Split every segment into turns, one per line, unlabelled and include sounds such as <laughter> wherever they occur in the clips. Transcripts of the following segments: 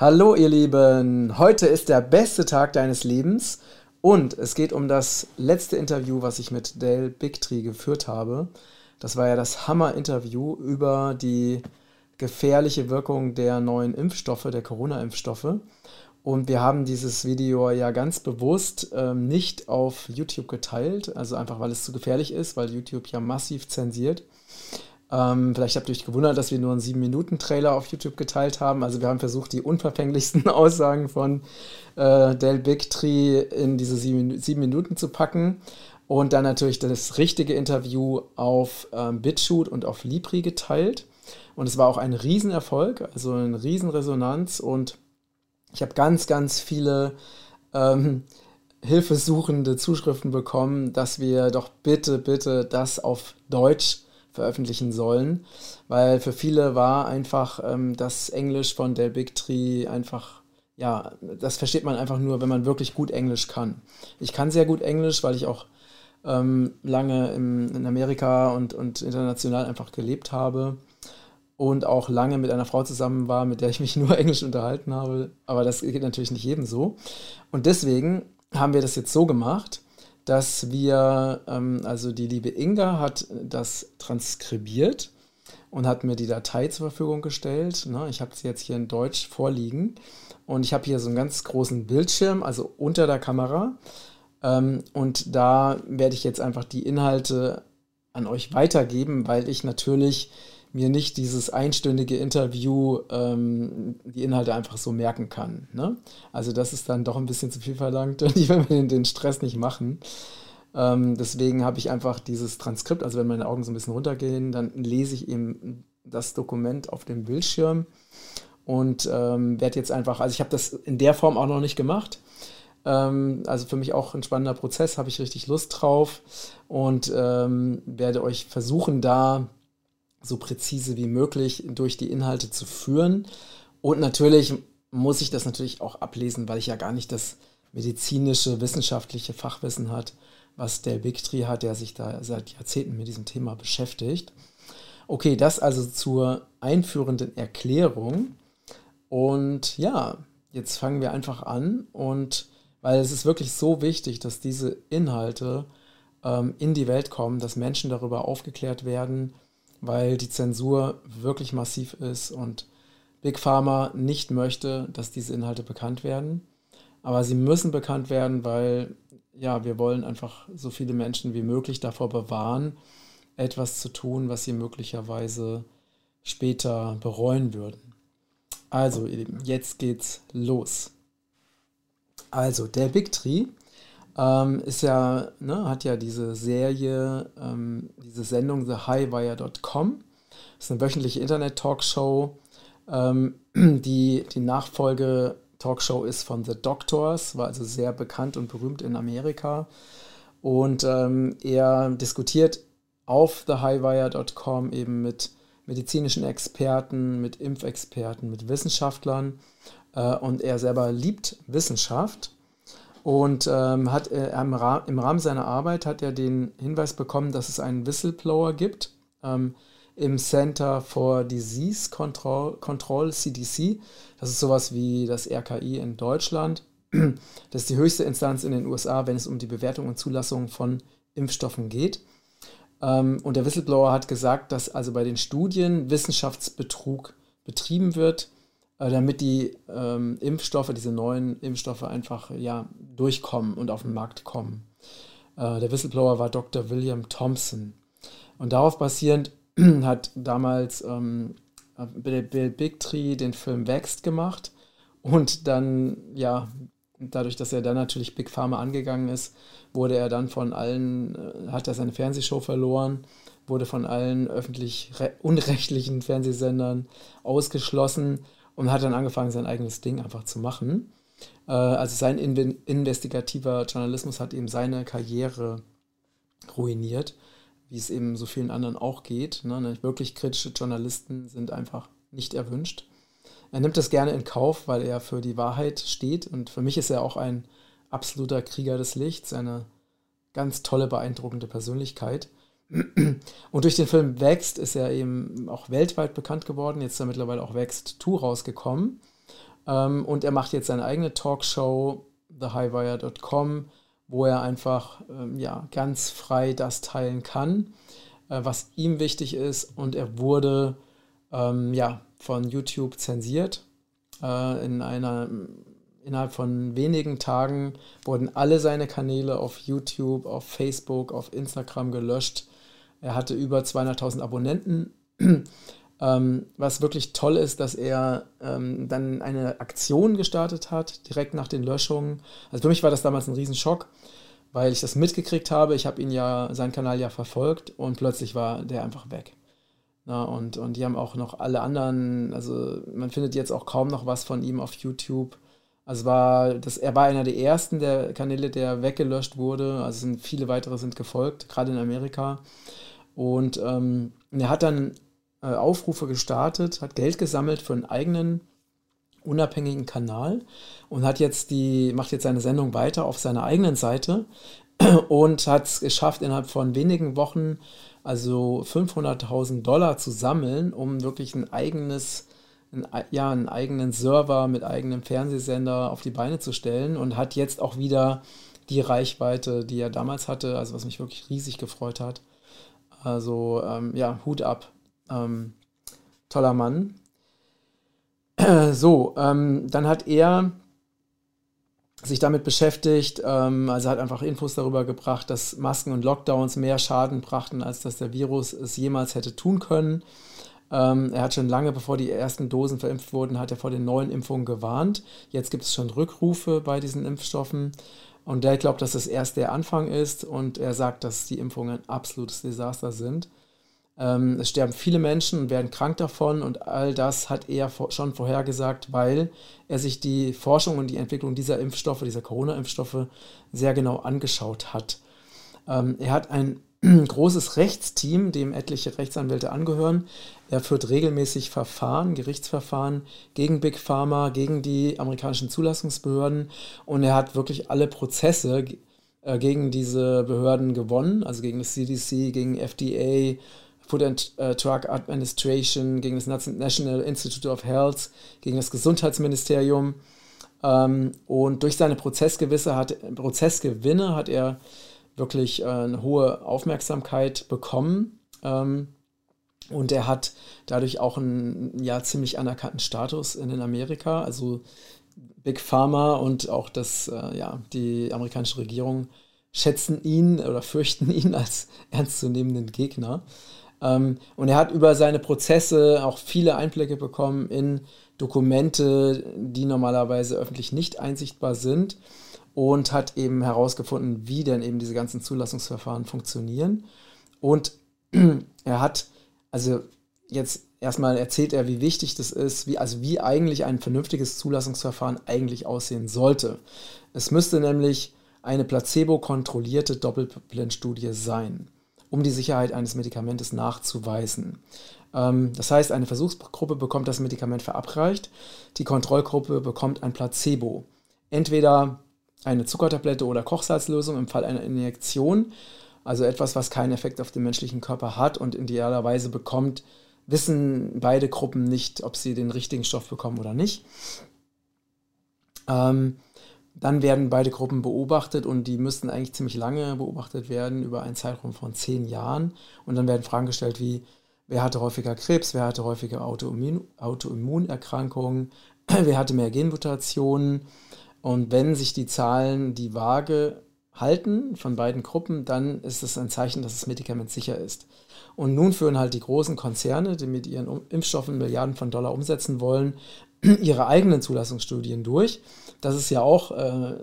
Hallo ihr Lieben, heute ist der beste Tag deines Lebens und es geht um das letzte Interview, was ich mit Dale Bigtree geführt habe. Das war ja das Hammer-Interview über die gefährliche Wirkung der neuen Impfstoffe, der Corona-Impfstoffe. Und wir haben dieses Video ja ganz bewusst ähm, nicht auf YouTube geteilt, also einfach weil es zu gefährlich ist, weil YouTube ja massiv zensiert. Ähm, vielleicht habt ihr euch gewundert, dass wir nur einen 7-Minuten-Trailer auf YouTube geteilt haben. Also wir haben versucht, die unverfänglichsten <laughs> Aussagen von äh, Del Bigtree in diese 7 Minuten zu packen. Und dann natürlich das richtige Interview auf ähm, BitChute und auf Libri geteilt. Und es war auch ein Riesenerfolg, also eine Riesenresonanz. Und ich habe ganz, ganz viele ähm, hilfesuchende Zuschriften bekommen, dass wir doch bitte, bitte das auf Deutsch veröffentlichen sollen, weil für viele war einfach ähm, das Englisch von der Big Tree einfach, ja, das versteht man einfach nur, wenn man wirklich gut Englisch kann. Ich kann sehr gut Englisch, weil ich auch ähm, lange im, in Amerika und, und international einfach gelebt habe und auch lange mit einer Frau zusammen war, mit der ich mich <laughs> nur Englisch unterhalten habe. Aber das geht natürlich nicht jedem so. Und deswegen haben wir das jetzt so gemacht, dass wir, ähm, also die liebe Inga hat das transkribiert und hat mir die Datei zur Verfügung gestellt. Ne? Ich habe sie jetzt hier in Deutsch vorliegen und ich habe hier so einen ganz großen Bildschirm, also unter der Kamera. Ähm, und da werde ich jetzt einfach die Inhalte an euch weitergeben, weil ich natürlich mir nicht dieses einstündige Interview ähm, die Inhalte einfach so merken kann. Ne? Also das ist dann doch ein bisschen zu viel verlangt und ich will mir den, Stress nicht machen. Ähm, deswegen habe ich einfach dieses Transkript, also wenn meine Augen so ein bisschen runtergehen, dann lese ich eben das Dokument auf dem Bildschirm und ähm, werde jetzt einfach, also ich habe das in der Form auch noch nicht gemacht. Ähm, also für mich auch ein spannender Prozess, habe ich richtig Lust drauf und ähm, werde euch versuchen, da so präzise wie möglich durch die Inhalte zu führen. Und natürlich muss ich das natürlich auch ablesen, weil ich ja gar nicht das medizinische, wissenschaftliche Fachwissen hat, was der Bigtree hat, der sich da seit Jahrzehnten mit diesem Thema beschäftigt. Okay, das also zur einführenden Erklärung. Und ja, jetzt fangen wir einfach an und weil es ist wirklich so wichtig, dass diese Inhalte ähm, in die Welt kommen, dass Menschen darüber aufgeklärt werden, weil die Zensur wirklich massiv ist und Big Pharma nicht möchte, dass diese Inhalte bekannt werden. Aber sie müssen bekannt werden, weil ja, wir wollen einfach so viele Menschen wie möglich davor bewahren, etwas zu tun, was sie möglicherweise später bereuen würden. Also, ihr Lieben, jetzt geht's los. Also, der Big Tree ähm, ist ja, ne, hat ja diese Serie, ähm, diese Sendung TheHighWire.com. Ist eine wöchentliche Internet-Talkshow. Ähm, <clears throat> die, die Nachfolge-Talkshow ist von The Doctors, war also sehr bekannt und berühmt in Amerika. Und ähm, er diskutiert auf TheHighWire.com eben mit medizinischen Experten, mit Impfexperten, mit Wissenschaftlern. Äh, und er selber liebt Wissenschaft und ähm, hat äh, im, Ra im, Rahmen seiner Arbeit hat er den Hinweis bekommen, dass es einen Whistleblower gibt ähm, im Center for Disease Control, Control, CDC. Das ist sowas wie das RKI in Deutschland. Das ist die höchste Instanz in den USA, wenn es um die Bewertung und Zulassung von Impfstoffen geht. Ähm, und der Whistleblower hat gesagt, dass also bei den Studien Wissenschaftsbetrug betrieben wird damit die ähm, Impfstoffe, diese neuen Impfstoffe einfach ja, durchkommen und auf den Markt kommen. Äh, der Whistleblower war Dr. William Thompson. Und darauf basierend <clears throat> hat damals ähm, Bill Bigtree den Film Wächst gemacht und dann, ja, dadurch, dass er dann natürlich Big Pharma angegangen ist, wurde er dann von allen, äh, hat er seine Fernsehshow verloren, wurde von allen öffentlich unrechtlichen Fernsehsendern ausgeschlossen und hat dann angefangen, sein eigenes Ding einfach zu machen. Äh, also sein in investigativer Journalismus hat eben seine Karriere ruiniert, wie es eben so vielen anderen auch geht. Ne? ne? Wirklich kritische Journalisten sind einfach nicht erwünscht. Er nimmt das gerne in Kauf, weil er für die Wahrheit steht und für mich ist er auch ein absoluter Krieger des Lichts, eine ganz tolle, beeindruckende Persönlichkeit. Und durch den Film Wächst ist er eben auch weltweit bekannt geworden. Jetzt ist er mittlerweile auch Wächst 2 rausgekommen. Ähm, und er macht jetzt seine eigene Talkshow, thehighwire.com, wo er einfach ähm, ja, ganz frei das teilen kann, äh, was ihm wichtig ist. Und er wurde ähm, ja, von YouTube zensiert. Äh, in einer, innerhalb von wenigen Tagen wurden alle seine Kanäle auf YouTube, auf Facebook, auf Instagram gelöscht. Er hatte über 200.000 Abonnenten. <clears throat> Ähm, was wirklich toll ist, dass er ähm, dann eine Aktion gestartet hat, direkt nach den Löschungen. Also für mich war das damals ein Riesenschock, weil ich das mitgekriegt habe. Ich habe ihn ja, seinen Kanal ja verfolgt und plötzlich war der einfach weg. Na, und, und die haben auch noch alle anderen, also man findet jetzt auch kaum noch was von ihm auf YouTube. Also war das, er war einer der ersten der Kanäle, der weggelöscht wurde. Also sind, viele weitere sind gefolgt, gerade in Amerika. Und ähm, er hat dann äh, Aufrufe gestartet, hat Geld gesammelt für einen eigenen unabhängigen Kanal und hat jetzt die, macht jetzt seine Sendung weiter auf seiner eigenen Seite <clears throat> und hat es geschafft, innerhalb von wenigen Wochen also 500.000 Dollar zu sammeln, um wirklich ein eigenes, ein, ja, einen eigenen Server mit eigenem Fernsehsender auf die Beine zu stellen und hat jetzt auch wieder die Reichweite, die er damals hatte, also was mich wirklich riesig gefreut hat. Also ähm, ja, Hut ab ähm, toller Mann. so, ähm, dann hat er sich damit beschäftigt, ähm, also hat einfach Infos darüber gebracht, dass Masken und Lockdowns mehr Schaden brachten, als dass der Virus es jemals hätte tun können. Ähm, er hat schon lange, bevor die ersten Dosen verimpft wurden, hat er vor den neuen Impfungen gewarnt. Jetzt gibt es schon Rückrufe bei diesen Impfstoffen. Und der glaubt, dass das erst der Anfang ist und er sagt, dass die Impfungen ein absolutes Desaster sind. Ähm, es sterben viele Menschen und werden krank davon und all das hat er schon vorhergesagt, weil er sich die Forschung und die Entwicklung dieser Impfstoffe, dieser Corona-Impfstoffe sehr genau angeschaut hat. Ähm, er hat ein <clears throat> großes Rechtsteam, dem etliche Rechtsanwälte angehören. Er führt regelmäßig Verfahren, Gerichtsverfahren gegen Big Pharma, gegen die amerikanischen Zulassungsbehörden und er hat wirklich alle Prozesse äh, gegen diese Behörden gewonnen, also gegen das CDC, gegen FDA, Food and uh, Drug Administration, gegen das National Institute of Health, gegen das Gesundheitsministerium. Ähm, und durch seine Prozessgewisse hat, Prozessgewinne hat er wirklich äh, eine hohe Aufmerksamkeit bekommen. Ähm, und er hat dadurch auch einen ja, ziemlich anerkannten Status in, Amerika. Also Big Pharma und auch das, äh, ja, die amerikanische Regierung schätzen ihn oder fürchten <laughs> ihn als ernstzunehmenden Gegner. Ähm, und er hat über seine Prozesse auch viele Einblicke bekommen in Dokumente, die normalerweise öffentlich nicht einsichtbar sind und hat eben herausgefunden, wie denn eben diese ganzen Zulassungsverfahren funktionieren. Und <clears throat> er hat, also jetzt erstmal erzählt er, wie wichtig das ist, wie, also wie eigentlich ein vernünftiges Zulassungsverfahren eigentlich aussehen sollte. Es müsste nämlich eine placebo-kontrollierte Doppelblindstudie sein um die Sicherheit eines Medikamentes nachzuweisen. Ähm, das heißt, eine Versuchsgruppe bekommt das Medikament verabreicht, die Kontrollgruppe bekommt ein Placebo. Entweder eine Zuckertablette oder Kochsalzlösung im Fall einer Injektion, also etwas, was keinen Effekt auf den menschlichen Körper hat und idealerweise bekommt, wissen beide Gruppen nicht, ob sie den richtigen Stoff bekommen oder nicht. Ähm, dann werden beide Gruppen beobachtet und die müssten eigentlich ziemlich lange beobachtet werden, über einen Zeitraum von zehn Jahren. Und dann werden Fragen gestellt wie, wer hatte häufiger Krebs, wer hatte häufiger Autoimmun Autoimmunerkrankungen, <clears throat> wer hatte mehr Genmutationen. Und wenn sich die Zahlen die Waage halten von beiden Gruppen, dann ist es ein Zeichen, dass das Medikament sicher ist. Und nun führen halt die großen Konzerne, die mit ihren Impfstoffen Milliarden von Dollar umsetzen wollen, <clears throat> ihre eigenen Zulassungsstudien durch. Das ist ja auch äh,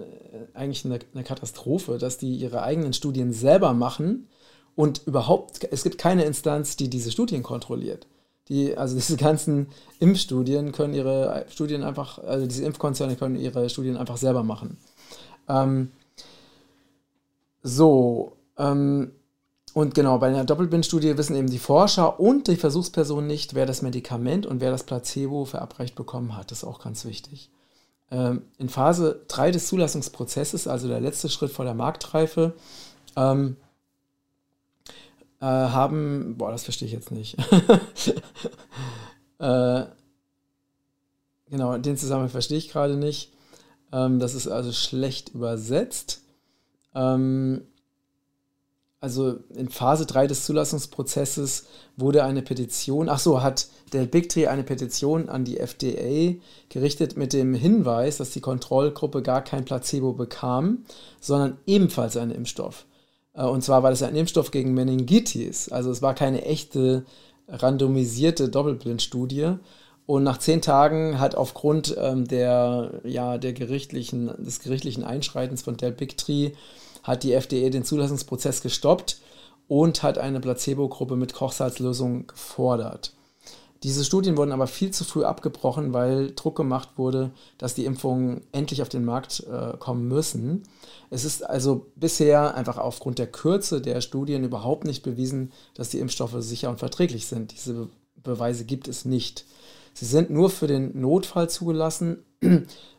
eigentlich eine, eine, Katastrophe, dass die ihre eigenen Studien selber machen und überhaupt, es gibt keine Instanz, die diese Studien kontrolliert. Die, also <laughs> diese ganzen Impfstudien können ihre Studien einfach, also diese Impfkonzerne können ihre Studien einfach selber machen. Ähm, so, ähm, und genau, bei einer Doppelblindstudie wissen eben die Forscher und die Versuchsperson nicht, wer das Medikament und wer das Placebo verabreicht bekommen hat. Das ist auch ganz wichtig. Ähm, in Phase 3 des Zulassungsprozesses, also der letzte Schritt vor der Marktreife, ähm, äh, haben, boah, das verstehe ich jetzt nicht. <laughs> äh, genau, den Zusammenhang verstehe ich gerade nicht. Ähm, das ist also schlecht übersetzt. Ähm, also in Phase 3 des Zulassungsprozesses wurde eine Petition, ach so, hat der Big Tree eine Petition an die FDA gerichtet mit dem Hinweis, dass die Kontrollgruppe gar kein Placebo bekam, sondern ebenfalls einen Impfstoff. Äh, und zwar war das ein Impfstoff gegen Meningitis. Also es war keine echte randomisierte Doppelblindstudie. Und nach zehn Tagen hat aufgrund ähm, der, ja, der gerichtlichen, des gerichtlichen Einschreitens von Del Big Tree hat die FDA den Zulassungsprozess gestoppt und hat eine Placebo-Gruppe mit Kochsalzlösung gefordert. Diese Studien wurden aber viel zu früh abgebrochen, weil Druck gemacht wurde, dass die Impfungen endlich auf den Markt äh, kommen müssen. Es ist also bisher einfach aufgrund der Kürze der Studien überhaupt nicht bewiesen, dass die Impfstoffe sicher und verträglich sind. Diese Beweise gibt es nicht. Sie sind nur für den Notfall zugelassen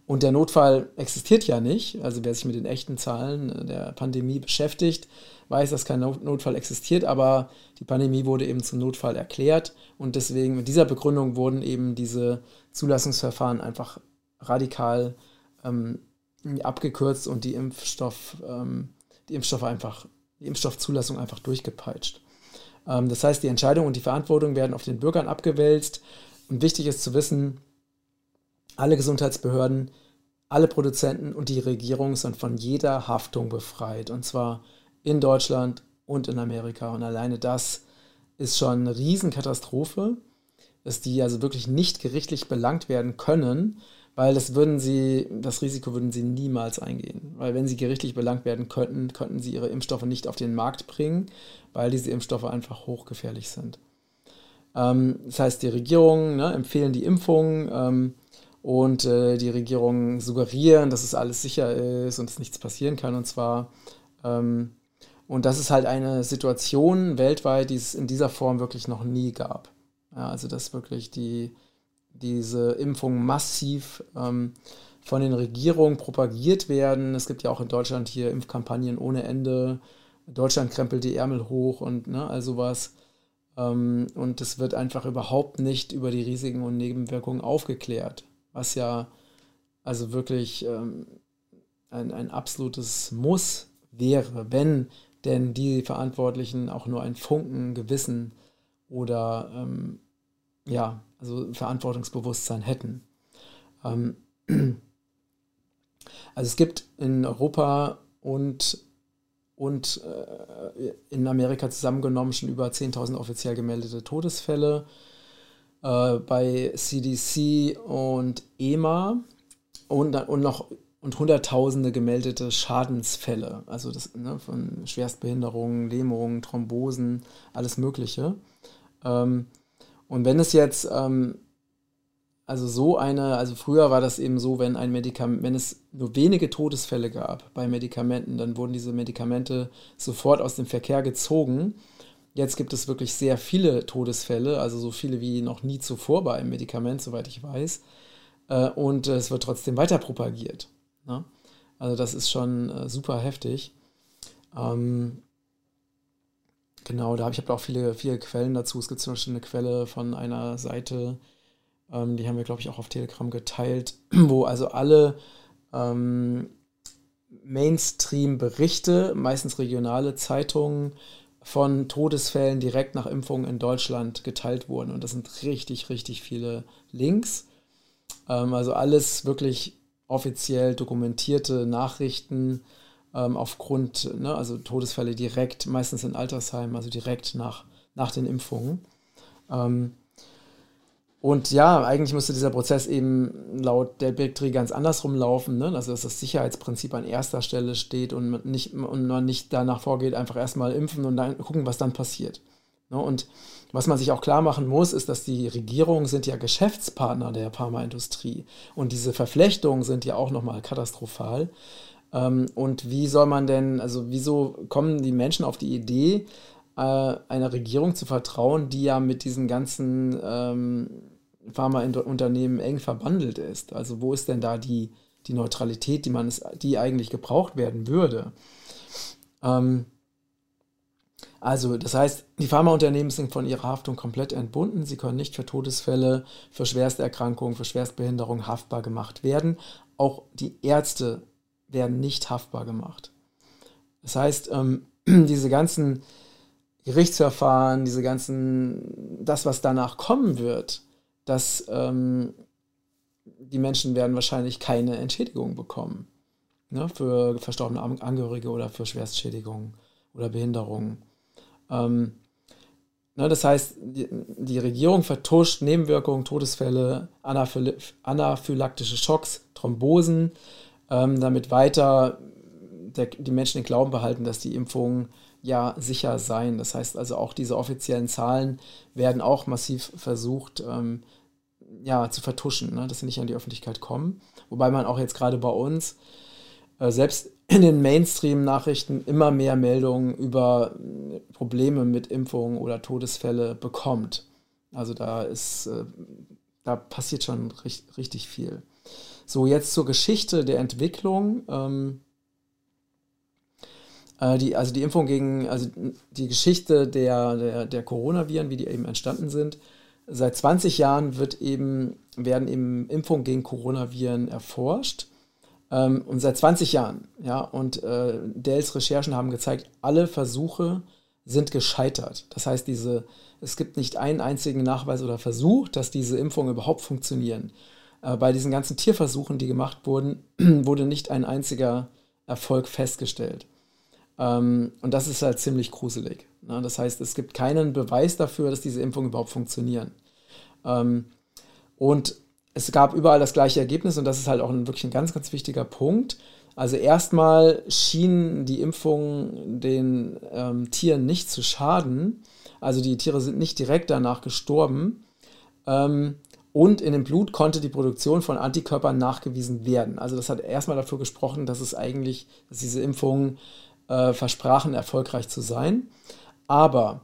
und der Notfall existiert ja nicht. Also wer sich mit den echten Zahlen der Pandemie beschäftigt, weiß, dass kein Notfall existiert, aber die Pandemie wurde eben zum Notfall erklärt und deswegen mit dieser Begründung wurden eben diese Zulassungsverfahren einfach radikal ähm, abgekürzt und die Impfstoff, ähm, die Impfstoffe einfach, die Impfstoffzulassung einfach durchgepeitscht. Ähm, das heißt, die Entscheidung und die Verantwortung werden auf den Bürgern abgewälzt und wichtig ist zu wissen, alle Gesundheitsbehörden, alle Produzenten und die Regierung sind von jeder Haftung befreit. Und zwar in Deutschland und in Amerika. Und alleine das ist schon eine Riesenkatastrophe, dass die also wirklich nicht gerichtlich belangt werden können, weil das würden sie, das Risiko würden sie niemals eingehen. Weil wenn sie gerichtlich belangt werden könnten, könnten sie ihre Impfstoffe nicht auf den Markt bringen, weil diese Impfstoffe einfach hochgefährlich sind. Ähm, das heißt, die Regierungen ne, empfehlen die Impfung. Ähm, und äh, die Regierungen suggerieren, dass es alles sicher ist und es nichts passieren kann. Und zwar, ähm, und das ist halt eine Situation weltweit, die es in dieser Form wirklich noch nie gab. Ja, also dass wirklich die, diese Impfungen massiv ähm, von den Regierungen propagiert werden. Es gibt ja auch in Deutschland hier Impfkampagnen ohne Ende. Deutschland krempelt die Ärmel hoch und ne, all sowas. Ähm, und es wird einfach überhaupt nicht über die Risiken und Nebenwirkungen aufgeklärt was ja also wirklich ähm, ein, ein absolutes Muss wäre, wenn denn die Verantwortlichen auch nur ein Funken Gewissen oder ähm, ja, also Verantwortungsbewusstsein hätten. Ähm, <clears throat> also es gibt in Europa und, und äh, in Amerika zusammengenommen schon über 10.000 offiziell gemeldete Todesfälle äh, bei CDC und EMA und, und noch und hunderttausende gemeldete Schadensfälle, also das, ne, von Schwerstbehinderungen, Lähmungen, Thrombosen, alles Mögliche. Ähm, und wenn es jetzt, ähm, also so eine, also früher war das eben so, wenn ein Medikament, wenn es nur wenige Todesfälle gab bei Medikamenten, dann wurden diese Medikamente sofort aus dem Verkehr gezogen Jetzt gibt es wirklich sehr viele Todesfälle, also so viele wie noch nie zuvor bei einem Medikament, soweit ich weiß. Äh, und es wird trotzdem weiter propagiert. Ne? Also das ist schon äh, super heftig. Ähm, genau, da habe ich auch viele, viele Quellen dazu. Es gibt zum Beispiel eine Quelle von einer Seite, ähm, die haben wir, glaube ich, auch auf Telegram geteilt, <clears throat> wo also alle ähm, Mainstream-Berichte, meistens regionale Zeitungen, von Todesfällen direkt nach Impfung in Deutschland geteilt wurden. Und das sind richtig, richtig viele Links. Ähm, also alles wirklich offiziell dokumentierte Nachrichten ähm, aufgrund, ne, also Todesfälle direkt, meistens in Altersheimen, also direkt nach, nach den Impfungen. Ähm, und ja, eigentlich müsste dieser Prozess eben laut der Bigtree ganz andersrum laufen, ne? also dass das Sicherheitsprinzip an erster Stelle steht und man nicht, und man nicht danach vorgeht, einfach erstmal impfen und dann gucken, was dann passiert. Ne? Und was man sich auch klar machen muss, ist, dass die Regierungen sind ja Geschäftspartner der Pharmaindustrie und diese Verflechtungen sind ja auch nochmal katastrophal. Ähm, und wie soll man denn, also wieso kommen die Menschen auf die Idee, äh, einer Regierung zu vertrauen, die ja mit diesen ganzen ähm, Pharmaunternehmen eng verbandelt ist. Also wo ist denn da die, die Neutralität, die man die eigentlich gebraucht werden würde? Ähm, Also, das heißt, die Pharmaunternehmen sind von ihrer Haftung komplett entbunden. Sie können nicht für Todesfälle, für Schwersterkrankungen, für Schwerstbehinderung haftbar gemacht werden. Auch die Ärzte werden nicht haftbar gemacht. Das heißt, ähm, <clears throat> diese ganzen Gerichtsverfahren, diese ganzen, das, was danach kommen wird, dass ähm, die Menschen werden wahrscheinlich keine Entschädigung bekommen ne, für verstorbene Angehörige oder für Schwerstschädigungen oder Behinderungen. Ähm, ne, das heißt, die, die, Regierung vertuscht Nebenwirkungen, Todesfälle, Anaphyl anaphylaktische Schocks, Thrombosen, ähm, damit weiter der, die Menschen den Glauben behalten, dass die Impfungen ja sicher seien. Das heißt also auch diese offiziellen Zahlen werden auch massiv versucht ähm, ja, zu vertuschen, ne, dass sie nicht an die Öffentlichkeit kommen. Wobei man auch jetzt gerade bei uns äh, selbst in den Mainstream-Nachrichten immer mehr Meldungen über äh, Probleme mit Impfungen oder Todesfälle bekommt. Also da ist, äh, da passiert schon richtig, richtig viel. So, jetzt zur Geschichte der Entwicklung. Ähm, äh, die, also die Impfung gegen, also die Geschichte der, der, der Coronaviren, wie die eben entstanden sind. Seit 20 Jahren wird eben, werden eben Impfungen gegen Coronaviren erforscht. Ähm, und seit 20 Jahren, ja, und äh, Dells Recherchen haben gezeigt, alle Versuche sind gescheitert. Das heißt, diese, es gibt nicht einen einzigen Nachweis oder Versuch, dass diese Impfungen überhaupt funktionieren. Äh, bei diesen ganzen Tierversuchen, die gemacht wurden, <clears throat> wurde nicht ein einziger Erfolg festgestellt. Ähm, und das ist halt ziemlich gruselig. Ne? Das heißt, es gibt keinen Beweis dafür, dass diese Impfungen überhaupt funktionieren. Ähm, und es gab überall das gleiche Ergebnis und das ist halt auch ein, wirklich ein ganz, ganz wichtiger Punkt. Also erstmal schienen die Impfungen den ähm, Tieren nicht zu schaden. Also die Tiere sind nicht direkt danach gestorben. Ähm, und in dem Blut konnte die Produktion von Antikörpern nachgewiesen werden. Also das hat erstmal dafür gesprochen, dass es eigentlich, dass diese Impfungen äh, versprachen, erfolgreich zu sein. Aber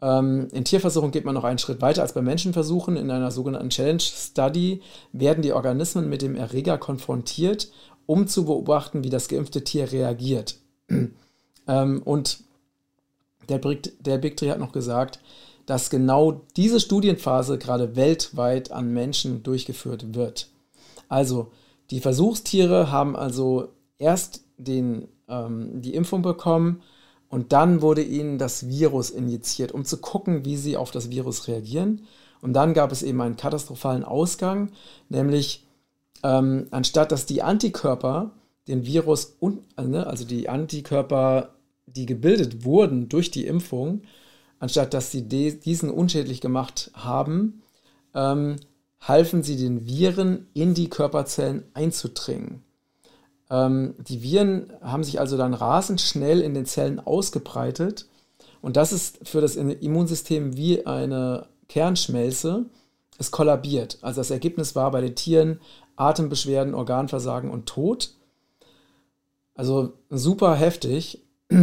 ähm, in Tierversuchen geht man noch einen Schritt weiter als bei Menschenversuchen. In einer sogenannten Challenge Study werden die Organismen mit dem Erreger konfrontiert, um zu beobachten, wie das geimpfte Tier reagiert. <clears throat> ähm, und der, der Big Tree hat noch gesagt, dass genau diese Studienphase gerade weltweit an Menschen durchgeführt wird. Also die Versuchstiere haben also erst den, ähm, die Impfung bekommen und dann wurde ihnen das Virus injiziert, um zu gucken, wie sie auf das Virus reagieren. Und dann gab es eben einen katastrophalen Ausgang, nämlich ähm, anstatt dass die Antikörper den Virus, ne, also die Antikörper, die gebildet wurden durch die Impfung, anstatt dass sie diesen unschädlich gemacht haben, ähm, halfen sie den Viren in die Körperzellen einzudringen. Ähm, die Viren haben sich also dann rasend schnell in den Zellen ausgebreitet. Und das ist für das Immunsystem wie eine Kernschmelze. Es kollabiert. Also das Ergebnis war bei den Tieren Atembeschwerden, Organversagen und Tod. Also super heftig. <clears throat>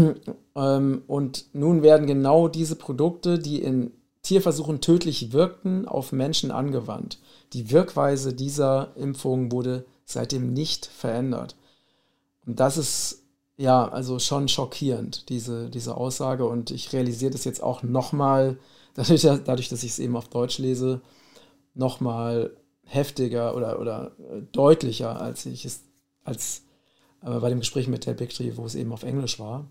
Ähm, und nun werden genau diese Produkte, die in Tierversuchen tödlich wirkten, auf Menschen angewandt. Die Wirkweise dieser Impfung wurde seitdem nicht verändert. Und das ist ja also schon schockierend, diese, diese Aussage. Und ich realisiere das jetzt auch nochmal, <laughs> dadurch, dadurch, dass ich es eben auf Deutsch lese, nochmal heftiger oder, oder deutlicher, als ich es als äh, bei dem Gespräch mit Ted Bigtree, wo es eben auf Englisch war.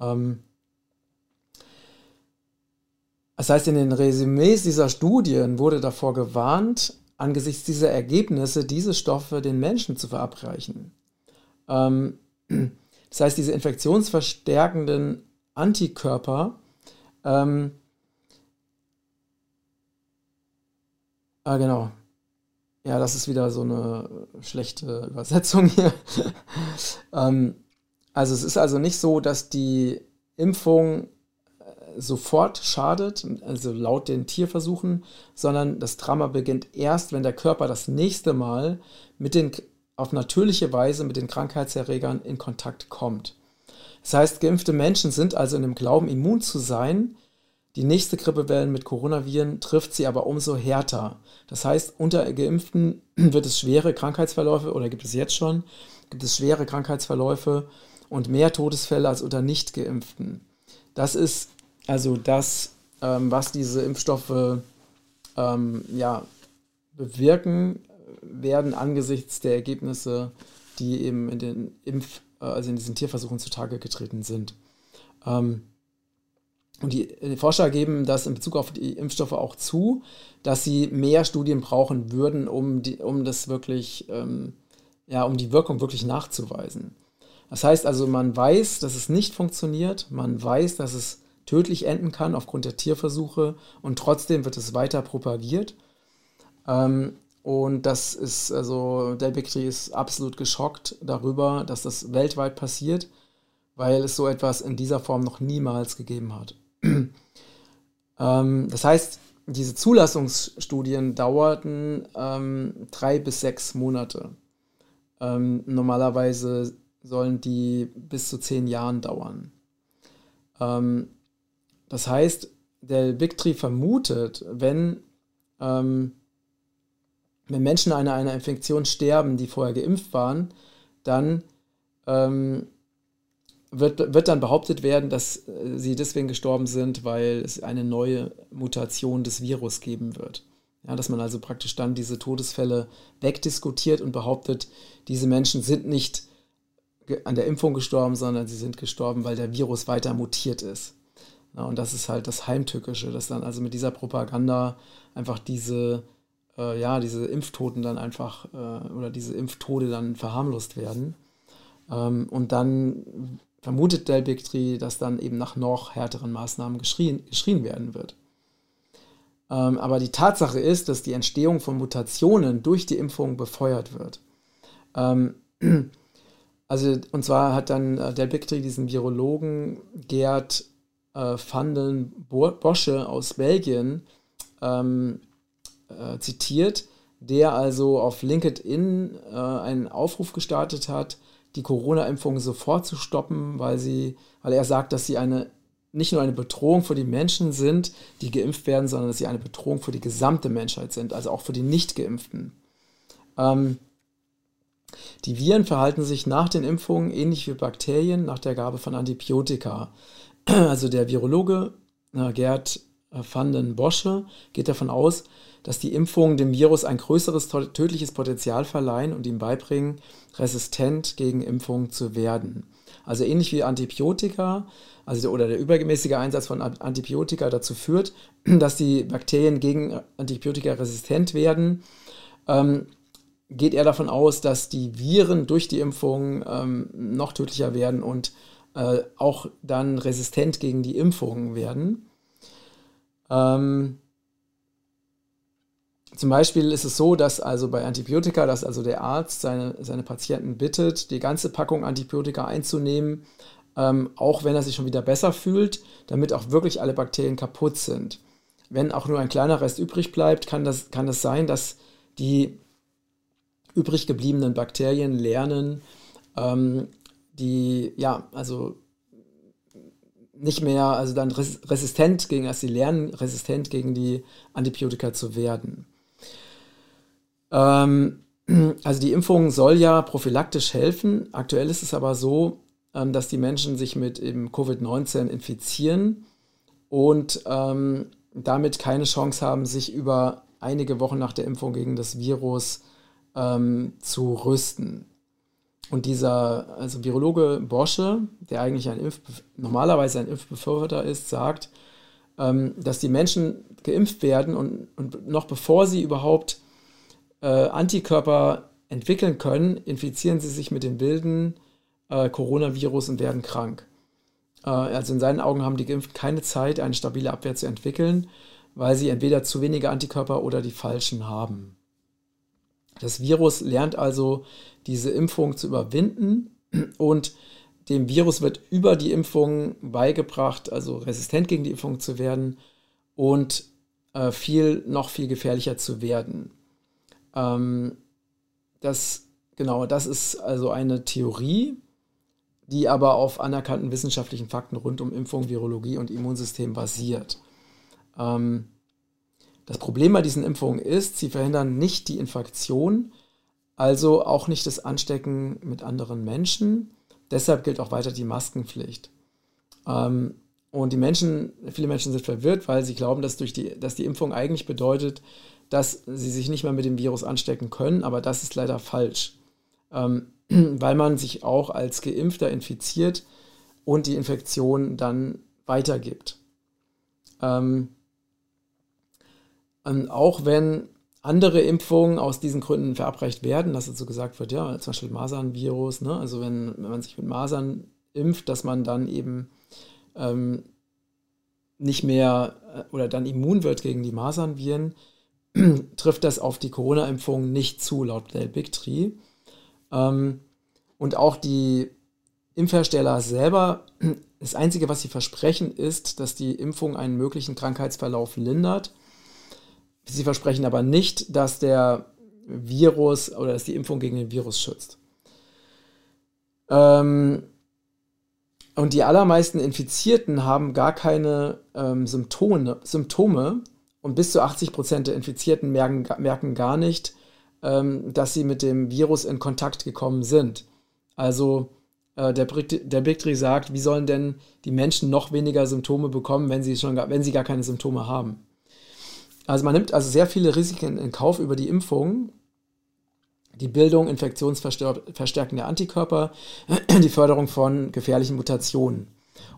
Ähm, das heißt, in den Resümees dieser Studien wurde davor gewarnt, angesichts dieser Ergebnisse diese Stoffe den Menschen zu verabreichen. Ähm, <clears throat> das heißt, diese infektionsverstärkenden Antikörper ähm, Ah, genau. Ja, das ist wieder so eine schlechte Übersetzung hier. <laughs> ähm, also es ist also nicht so, dass die Impfung äh, sofort schadet, also laut den Tierversuchen, sondern das Drama beginnt erst, wenn der Körper das nächste Mal mit den auf natürliche Weise mit den Krankheitserregern in Kontakt kommt. Das heißt, geimpfte Menschen sind also in dem Glauben, immun zu sein. Die nächste Grippewelle mit Coronaviren trifft sie aber umso härter. Das heißt, unter Geimpften <clears throat> wird es schwere Krankheitsverläufe oder gibt es jetzt schon, gibt es schwere Krankheitsverläufe und mehr Todesfälle als unter Nicht-Geimpften. Das ist also das, ähm, was diese Impfstoffe ähm, ja, bewirken werden angesichts der Ergebnisse, die eben in den Impf, äh, also in diesen Tierversuchen zutage getreten sind. Ähm, und die, die, Forscher geben das in Bezug auf die Impfstoffe auch zu, dass sie mehr Studien brauchen würden, um, die, um das wirklich, ähm, ja, um die Wirkung wirklich nachzuweisen. Das heißt also, man weiß, dass es nicht funktioniert, man weiß, dass es tödlich enden kann aufgrund der Tierversuche und trotzdem wird es weiter propagiert. Ähm, und das ist, also, der Bigtree ist absolut geschockt darüber, dass das weltweit passiert, weil es so etwas in dieser Form noch niemals gegeben hat. <clears throat> ähm, das heißt, diese Zulassungsstudien dauerten ähm, drei bis sechs Monate. Ähm, normalerweise sollen die bis zu zehn Jahren dauern. Ähm, das heißt, der Victory vermutet, wenn, ähm, wenn Menschen an einer, Infektion sterben, die vorher geimpft waren, dann ähm, wird, wird dann behauptet werden, dass äh, sie deswegen gestorben sind, weil es eine neue Mutation des Virus geben wird. Ja, dass man also praktisch dann diese Todesfälle wegdiskutiert und behauptet, diese Menschen sind nicht an der Impfung gestorben, sondern sie sind gestorben, weil der Virus weiter mutiert ist. Ja, und das ist halt das Heimtückische, dass dann also mit dieser Propaganda einfach diese, äh, ja, diese Impftoten dann einfach äh, oder diese Impftode dann verharmlost werden. Ähm, und dann vermutet Del Bigtree, dass dann eben nach noch härteren Maßnahmen geschrien, geschrien werden wird. Ähm, aber die Tatsache ist, dass die Entstehung von Mutationen durch die Impfung befeuert wird. Ähm, <clears throat> also, und zwar hat dann äh, Del Bigtree diesen Virologen Gerd äh, Van Bosche aus Belgien ähm, äh, zitiert, der also auf LinkedIn äh, einen Aufruf gestartet hat, die Corona-Impfung sofort zu stoppen, weil, sie, weil er sagt, dass sie eine, nicht nur eine Bedrohung für die Menschen sind, die geimpft werden, sondern dass sie eine Bedrohung für die gesamte Menschheit sind, also auch für die Nicht-Geimpften. Ähm, die Viren verhalten sich nach den Impfungen ähnlich wie Bakterien nach der Gabe von Antibiotika. Also der Virologe äh, Gerd van den Bosche geht davon aus, dass die Impfungen dem Virus ein größeres tödliches Potenzial verleihen und ihm beibringen, resistent gegen Impfungen zu werden. Also ähnlich wie Antibiotika, also oder der übermäßige Einsatz von Antibiotika dazu führt, <clears throat> dass die Bakterien gegen Antibiotika resistent werden, ähm, geht er davon aus, dass die Viren durch die Impfung ähm, noch tödlicher werden und äh, auch dann resistent gegen die Impfungen werden. Ähm, zum Beispiel ist es so, dass also bei Antibiotika, dass also der Arzt seine, seine Patienten bittet, die ganze Packung Antibiotika einzunehmen, ähm, auch wenn er sich schon wieder besser fühlt, damit auch wirklich alle Bakterien kaputt sind. Wenn auch nur ein kleiner Rest übrig bleibt, kann das, kann es sein, dass die übrig gebliebenen Bakterien lernen, ähm, die, ja, also nicht mehr, also dann resistent gegen, als sie lernen, resistent gegen die Antibiotika zu werden. Ähm, <clears throat> also die Impfung soll ja prophylaktisch helfen. Aktuell ist es aber so, ähm, dass die Menschen sich mit Covid-19 infizieren und ähm, damit keine Chance haben, sich über einige Wochen nach der Impfung gegen das Virus ähm, zu rüsten. Und dieser also Virologe Bosche, der eigentlich ein Impf normalerweise ein Impfbefürworter ist, sagt, ähm, dass die Menschen geimpft werden und, und noch bevor sie überhaupt äh, Antikörper entwickeln können, infizieren sie sich mit dem wilden äh, Coronavirus und werden krank. Äh, also in seinen Augen haben die Geimpften keine Zeit, eine stabile Abwehr zu entwickeln, weil sie entweder zu wenige Antikörper oder die falschen haben. Das Virus lernt also diese Impfung zu überwinden und dem Virus wird über die Impfung beigebracht, also resistent gegen die Impfung zu werden und äh, viel, noch viel gefährlicher zu werden. Ähm, das, genau, das ist also eine Theorie, die aber auf anerkannten wissenschaftlichen Fakten rund um Impfung, Virologie und Immunsystem basiert. Ähm, das Problem bei diesen Impfungen ist, sie verhindern nicht die Infektion, also auch nicht das Anstecken mit anderen Menschen. Deshalb gilt auch weiter die Maskenpflicht. Ähm, und die Menschen, viele Menschen sind verwirrt, weil sie glauben, dass, durch die, dass die Impfung eigentlich bedeutet, dass sie sich nicht mehr mit dem Virus anstecken können, aber das ist leider falsch, ähm, <clears throat> weil man sich auch als Geimpfter infiziert und die Infektion dann weitergibt. Ähm, auch wenn andere Impfungen aus diesen Gründen verabreicht werden, dass dazu gesagt wird, ja, zum Beispiel Masernvirus, ne? also wenn, wenn man sich mit Masern impft, dass man dann eben ähm, nicht mehr äh, oder dann immun wird gegen die Masernviren, <clears throat> trifft das auf die Corona-Impfung nicht zu, laut Del Bigtree. Ähm, und auch die Impfhersteller selber, <clears throat> das Einzige, was sie versprechen, ist, dass die Impfung einen möglichen Krankheitsverlauf lindert. Sie versprechen aber nicht, dass der Virus oder dass die Impfung gegen den Virus schützt. Ähm, und die allermeisten Infizierten haben gar keine ähm, Symptome, Symptome und bis zu 80 Prozent der Infizierten merken, merken gar nicht, ähm, dass sie mit dem Virus in Kontakt gekommen sind. Also äh, der, der Big Tree sagt, wie sollen denn die Menschen noch weniger Symptome bekommen, wenn sie, schon gar, wenn sie gar keine Symptome haben? Also man nimmt also sehr viele Risiken in Kauf über die Impfung die Bildung infektionsverstärkender Antikörper, <clears throat> die Förderung von gefährlichen Mutationen.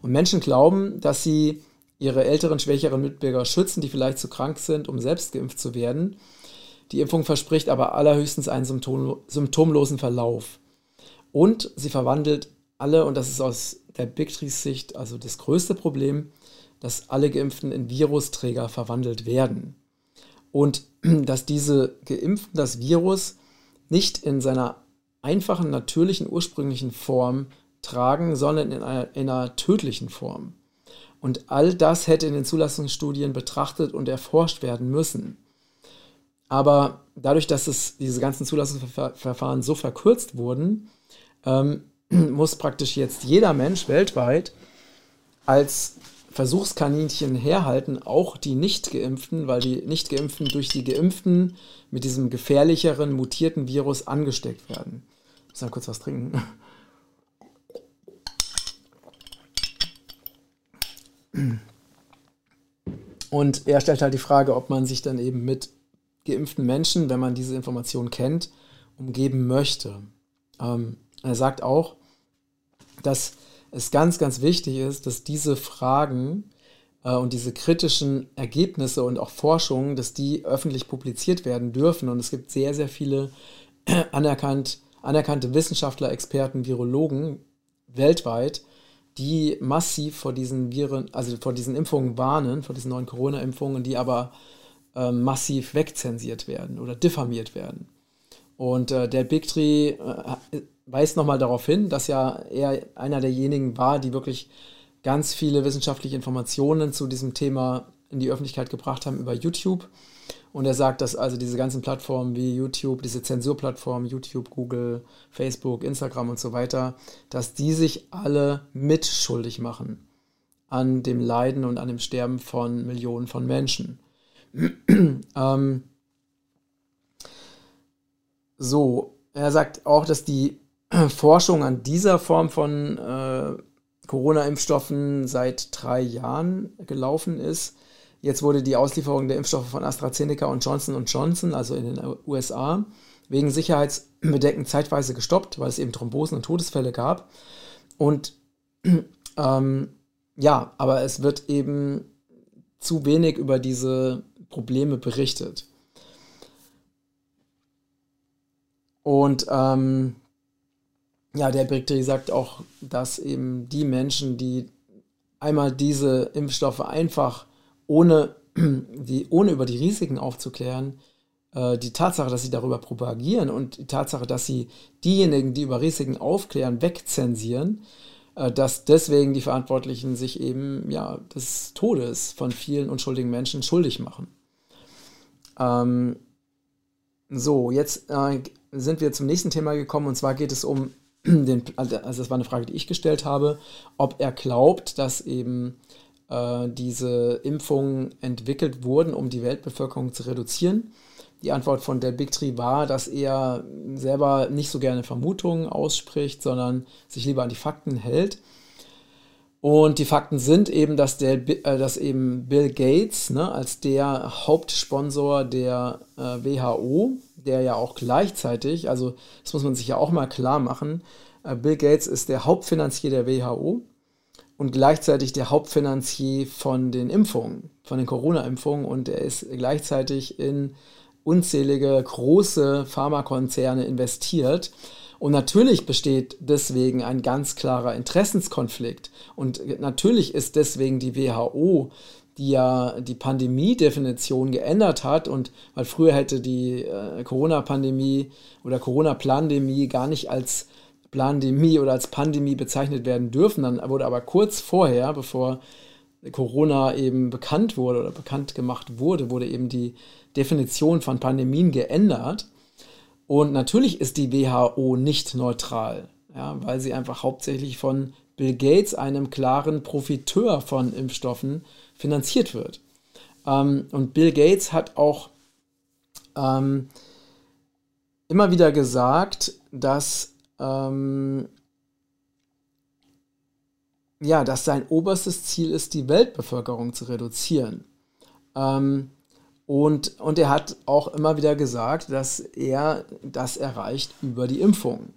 Und Menschen glauben, dass sie ihre älteren, schwächeren Mitbürger schützen, die vielleicht zu krank sind, um selbst geimpft zu werden. Die Impfung verspricht aber allerhöchstens einen symptomlosen Verlauf. Und sie verwandelt alle, und das ist aus der Big Trees Sicht also das größte Problem, dass alle Geimpften in Virusträger verwandelt werden. Und <clears throat> dass diese Geimpften das Virus nicht in seiner einfachen, natürlichen, ursprünglichen Form tragen, sondern in einer, in einer tödlichen Form. Und all das hätte in den Zulassungsstudien betrachtet und erforscht werden müssen. Aber dadurch, dass es, diese ganzen Zulassungsverfahren so verkürzt wurden, ähm, <clears throat> muss praktisch jetzt jeder Mensch weltweit als Versuchskaninchen herhalten, auch die Nicht-Geimpften, weil die Nicht-Geimpften durch die Geimpften mit diesem gefährlicheren, mutierten Virus angesteckt werden. Ich muss mal kurz was trinken. <laughs> Und er stellt halt die Frage, ob man sich dann eben mit geimpften Menschen, wenn man diese Information kennt, umgeben möchte. Ähm, er sagt auch, dass es ganz, ganz wichtig ist, dass diese Fragen äh, und diese kritischen Ergebnisse und auch Forschungen, dass die öffentlich publiziert werden dürfen. Und es gibt sehr, sehr viele <clears throat> anerkannt, anerkannte Wissenschaftler, Experten, Virologen weltweit, die massiv vor diesen Viren, also vor diesen Impfungen warnen, vor diesen neuen Corona-Impfungen, die aber äh, massiv wegzensiert werden oder diffamiert werden. Und äh, der Big Tree äh, weist nochmal darauf hin, dass ja er einer derjenigen war, die wirklich ganz viele wissenschaftliche Informationen zu diesem Thema in die Öffentlichkeit gebracht haben über YouTube. Und er sagt, dass also diese ganzen Plattformen wie YouTube, diese Zensurplattformen, YouTube, Google, Facebook, Instagram und so weiter, dass die sich alle mitschuldig machen an dem Leiden und an dem Sterben von Millionen von Menschen. <clears throat> ähm, so, er sagt auch, dass die <clears throat> Forschung an dieser Form von äh, Corona-Impfstoffen seit drei Jahren gelaufen ist. Jetzt wurde die Auslieferung der Impfstoffe von AstraZeneca und Johnson Johnson, also in den USA, wegen Sicherheitsbedenken zeitweise gestoppt, weil es eben Thrombosen und Todesfälle gab. Und <clears throat> ähm, ja, aber es wird eben zu wenig über diese Probleme berichtet. Und ähm, ja, der Brigteri sagt auch, dass eben die Menschen, die einmal diese Impfstoffe einfach ohne, <clears throat> die, ohne über die Risiken aufzuklären, äh, die Tatsache, dass sie darüber propagieren und die Tatsache, dass sie diejenigen, die über Risiken aufklären, wegzensieren, äh, dass deswegen die Verantwortlichen sich eben ja, des Todes von vielen unschuldigen Menschen schuldig machen. Ähm, so, jetzt äh, sind wir zum nächsten Thema gekommen und zwar geht es um <clears throat> den, also das war eine Frage, die ich gestellt habe, ob er glaubt, dass eben äh, diese Impfungen entwickelt wurden, um die Weltbevölkerung zu reduzieren. Die Antwort von der Big Tree war, dass er selber nicht so gerne Vermutungen ausspricht, sondern sich lieber an die Fakten hält. Und die Fakten sind eben, dass, der, äh, dass eben Bill Gates ne, als der Hauptsponsor der äh, WHO, der ja auch gleichzeitig, also das muss man sich ja auch mal klar machen, äh, Bill Gates ist der Hauptfinanzier der WHO und gleichzeitig der Hauptfinanzier von den Impfungen, von den Corona-Impfungen und er ist gleichzeitig in unzählige große Pharmakonzerne investiert. Und natürlich besteht deswegen ein ganz klarer Interessenskonflikt. Und natürlich ist deswegen die WHO, die ja die Pandemie-Definition geändert hat und weil früher hätte die äh, Corona-Pandemie oder Corona-Plandemie gar nicht als Plandemie oder als Pandemie bezeichnet werden dürfen. Dann wurde aber kurz vorher, bevor Corona eben bekannt wurde oder bekannt gemacht wurde, wurde eben die Definition von Pandemien geändert. Und natürlich ist die WHO nicht neutral, ja, weil sie einfach hauptsächlich von Bill Gates, einem klaren Profiteur von Impfstoffen, finanziert wird. Ähm, und Bill Gates hat auch ähm, immer wieder gesagt, dass, ähm, ja, dass sein oberstes Ziel ist, die Weltbevölkerung zu reduzieren. Ähm, und, und er hat auch immer wieder gesagt, dass er das erreicht über die Impfung.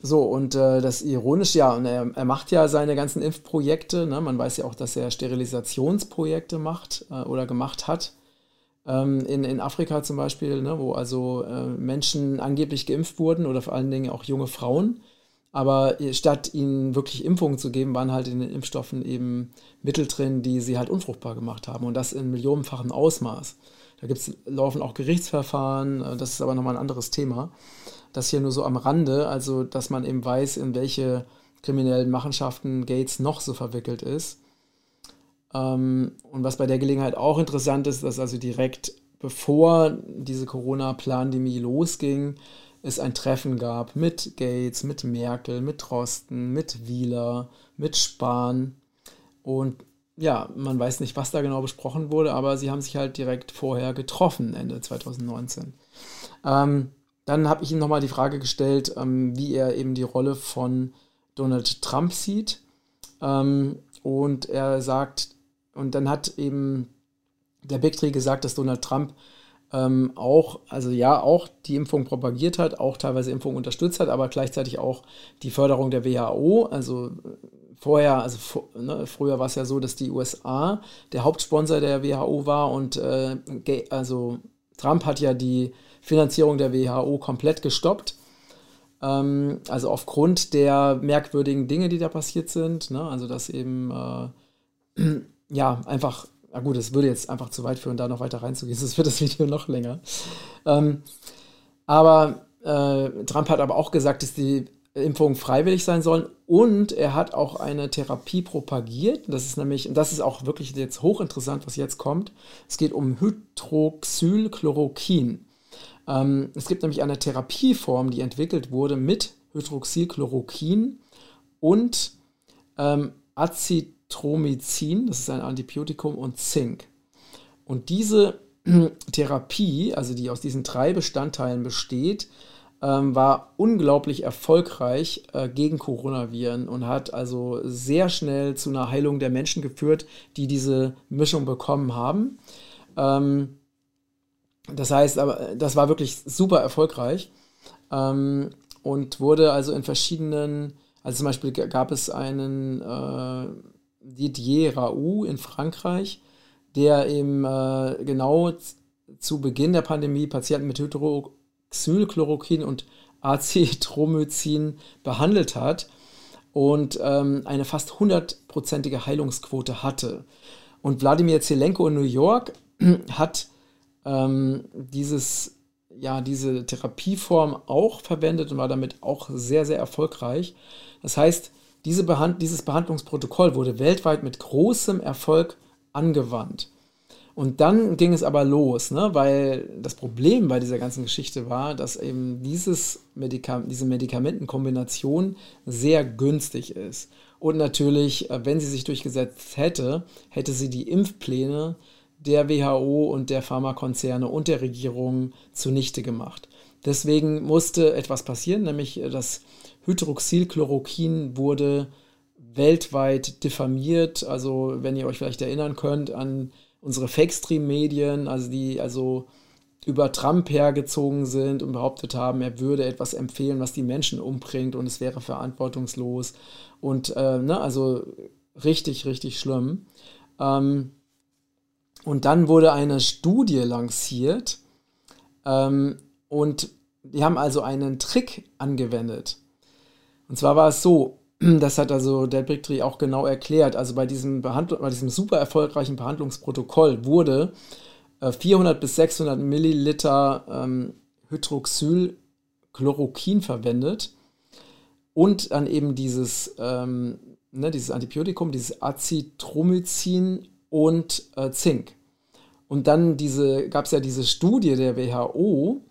So, und äh, das ironisch, ja, und er, er macht ja seine ganzen Impfprojekte. Ne? Man weiß ja auch, dass er Sterilisationsprojekte macht äh, oder gemacht hat. Ähm, in, in Afrika zum Beispiel, ne? wo also äh, Menschen angeblich geimpft wurden oder vor allen Dingen auch junge Frauen. Aber statt ihnen wirklich Impfungen zu geben, waren halt in den Impfstoffen eben Mittel drin, die sie halt unfruchtbar gemacht haben. Und das in millionenfachem Ausmaß. Da gibt's, laufen auch Gerichtsverfahren, äh, das ist aber nochmal ein anderes Thema. Das hier nur so am Rande, also dass man eben weiß, in welche kriminellen Machenschaften Gates noch so verwickelt ist. Ähm, und was bei der Gelegenheit auch interessant ist, dass also direkt bevor diese Corona-Plandemie losging, es ein Treffen gab mit Gates, mit Merkel, mit Drosten, mit Wieler, mit Spahn. Und ja, man weiß nicht, was da genau besprochen wurde, aber sie haben sich halt direkt vorher getroffen, Ende 2019. Ähm, dann habe ich ihm nochmal die Frage gestellt, ähm, wie er eben die Rolle von Donald Trump sieht. Ähm, und er sagt, und dann hat eben der Big Tree gesagt, dass Donald Trump ähm, auch, also ja, auch die Impfung propagiert hat, auch teilweise Impfung unterstützt hat, aber gleichzeitig auch die Förderung der WHO. Also äh, vorher, also ne, früher war es ja so, dass die USA der Hauptsponsor der WHO war und äh, also Trump hat ja die Finanzierung der WHO komplett gestoppt. Ähm, also aufgrund der merkwürdigen Dinge, die da passiert sind. Ne? Also dass eben äh, ja einfach na gut, es würde jetzt einfach zu weit führen, da noch weiter reinzugehen, <laughs> sonst wird das Video noch länger. Ähm, aber äh, Trump hat aber auch gesagt, dass die Impfungen freiwillig sein sollen und er hat auch eine Therapie propagiert. Das ist nämlich, und das ist auch wirklich jetzt hochinteressant, was jetzt kommt. Es geht um Hydroxylchloroquin. Ähm, es gibt nämlich eine Therapieform, die entwickelt wurde mit Hydroxylchloroquin und ähm, Acid Tromycin, das ist ein Antibiotikum, und Zink. Und diese <clears throat> Therapie, also die aus diesen drei Bestandteilen besteht, ähm, war unglaublich erfolgreich äh, gegen Coronaviren und hat also sehr schnell zu einer Heilung der Menschen geführt, die diese Mischung bekommen haben. Ähm, das heißt, aber das war wirklich super erfolgreich ähm, und wurde also in verschiedenen, also zum Beispiel gab es einen äh, Didier Raoult in Frankreich, der eben äh, genau zu Beginn der Pandemie Patienten mit Hydroxylchloroquin und Acetromycin behandelt hat und ähm, eine fast hundertprozentige Heilungsquote hatte. Und Wladimir Zelenko in New York <clears throat> hat ähm, dieses, ja, diese Therapieform auch verwendet und war damit auch sehr, sehr erfolgreich. Das heißt, diese Behand dieses Behandlungsprotokoll wurde weltweit mit großem Erfolg angewandt. Und dann ging es aber los, ne? weil das Problem bei dieser ganzen Geschichte war, dass eben dieses Medika diese Medikamentenkombination sehr günstig ist. Und natürlich, äh, wenn sie sich durchgesetzt hätte, hätte sie die Impfpläne der WHO und der Pharmakonzerne und der Regierung zunichte gemacht. Deswegen musste etwas passieren, nämlich äh, das Hydroxychloroquin wurde weltweit diffamiert. Also, wenn ihr euch vielleicht erinnern könnt an unsere Fake-Stream-Medien, also die also über Trump hergezogen sind und behauptet haben, er würde etwas empfehlen, was die Menschen umbringt und es wäre verantwortungslos. Und äh, ne, also richtig, richtig schlimm. Ähm, und dann wurde eine Studie lanciert ähm, und die haben also einen Trick angewendet. Und zwar war es so, <clears throat> das hat also der Bricktree auch genau erklärt. Also bei diesem, Behandl bei diesem super erfolgreichen Behandlungsprotokoll wurde äh, 400 bis 600 Milliliter ähm, Hydroxylchloroquin verwendet und dann eben dieses, ähm, ne, dieses Antibiotikum, dieses Azithromycin und äh, Zink. Und dann gab es ja diese Studie der WHO,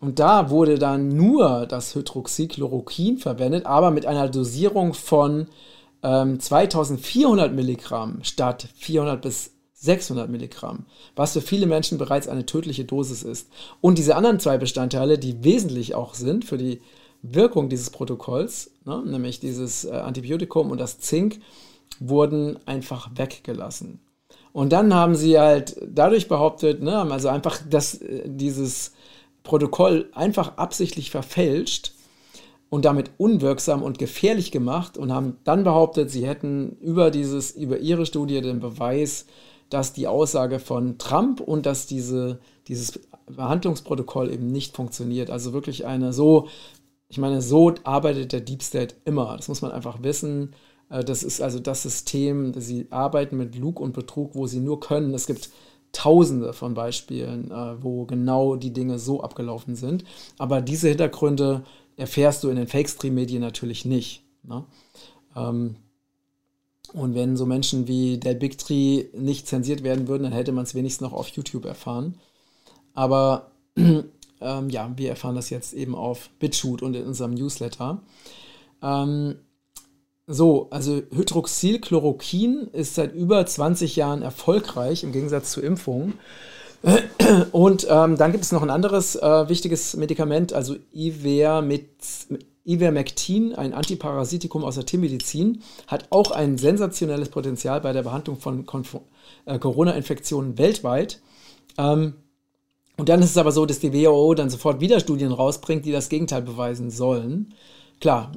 und da wurde dann nur das Hydroxychloroquin verwendet, aber mit einer Dosierung von ähm, 2400 Milligramm statt 400 bis 600 Milligramm, was für viele Menschen bereits eine tödliche Dosis ist. Und diese anderen zwei Bestandteile, die wesentlich auch sind für die Wirkung dieses Protokolls, ne, nämlich dieses äh, Antibiotikum und das Zink, wurden einfach weggelassen. Und dann haben sie halt dadurch behauptet, ne, also einfach das, äh, dieses Protokoll einfach absichtlich verfälscht und damit unwirksam und gefährlich gemacht und haben dann behauptet, sie hätten über dieses, über ihre Studie den Beweis, dass die Aussage von Trump und dass diese, dieses Behandlungsprotokoll eben nicht funktioniert. Also wirklich eine so, ich meine, so arbeitet der Deep State immer. Das muss man einfach wissen. Äh, das ist also das System, sie arbeiten mit Lug und Betrug, wo sie nur können. Es gibt tausende von Beispielen, äh, wo genau die Dinge so abgelaufen sind. Aber diese Hintergründe erfährst du in den Fake-Stream-Medien natürlich nicht. Ne? Ähm, und wenn so Menschen wie der Big Tree nicht zensiert werden würden, dann hätte man es wenigstens noch auf YouTube erfahren. Aber <clears throat> ähm, ja, wir erfahren das jetzt eben auf BitChute und in unserem Newsletter. Ähm, so, also Hydroxychloroquin ist seit über 20 Jahren erfolgreich im Gegensatz zu Impfungen. <clears throat> Und ähm, dann gibt es noch ein anderes äh, wichtiges Medikament, also Ivermectin, ein Antiparasitikum aus der Tiermedizin, hat auch ein sensationelles Potenzial bei der Behandlung von äh, Corona-Infektionen weltweit. Ähm, und dann ist es aber so, dass die WHO dann sofort wieder Studien rausbringt, die das Gegenteil beweisen sollen. Klar,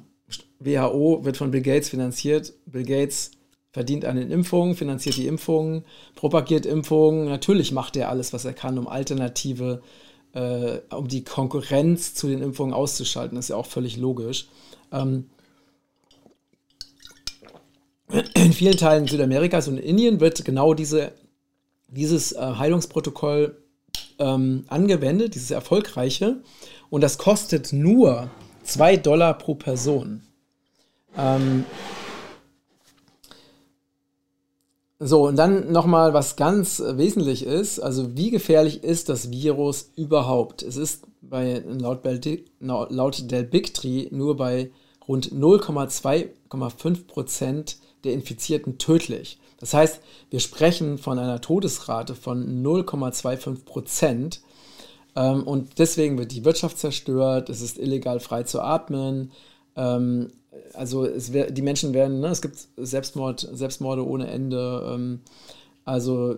WHO wird von Bill Gates finanziert. Bill Gates verdient an den Impfungen, finanziert die Impfungen, propagiert Impfungen. Natürlich macht er alles, was er kann, um Alternative, äh, um die Konkurrenz zu den Impfungen auszuschalten. Das ist ja auch völlig logisch. Ähm, in vielen Teilen Südamerikas und Indien wird genau diese, dieses äh, Heilungsprotokoll ähm, angewendet, dieses erfolgreiche. Und das kostet nur 2 Dollar pro Person. Ähm, so, und dann nochmal, was ganz wesentlich ist, also wie gefährlich ist das Virus überhaupt? Es ist bei, laut, laut Del Bigtree nur bei rund 0,2,5% der Infizierten tödlich. Das heißt, wir sprechen von einer Todesrate von 0,25 Prozent. Ähm, und deswegen wird die Wirtschaft zerstört, es ist illegal frei zu atmen, ähm, also es wär, die Menschen werden, ne, es gibt Selbstmord, Selbstmorde ohne Ende. Ähm, also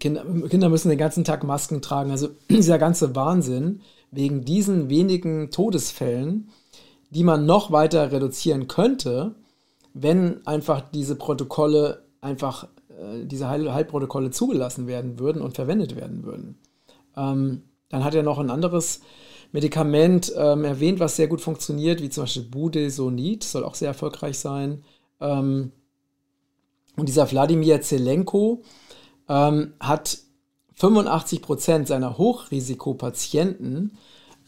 Kinder, Kinder müssen den ganzen Tag Masken tragen. Also <clears throat> dieser ganze Wahnsinn wegen diesen wenigen Todesfällen, die man noch weiter reduzieren könnte, wenn einfach diese Protokolle einfach äh, diese Heil Heilprotokolle zugelassen werden würden und verwendet werden würden. Ähm, dann hat er noch ein anderes Medikament ähm, erwähnt, was sehr gut funktioniert, wie zum Beispiel Budesonid, soll auch sehr erfolgreich sein. Ähm, und dieser Wladimir Zelenko ähm, hat 85 Prozent seiner Hochrisikopatienten,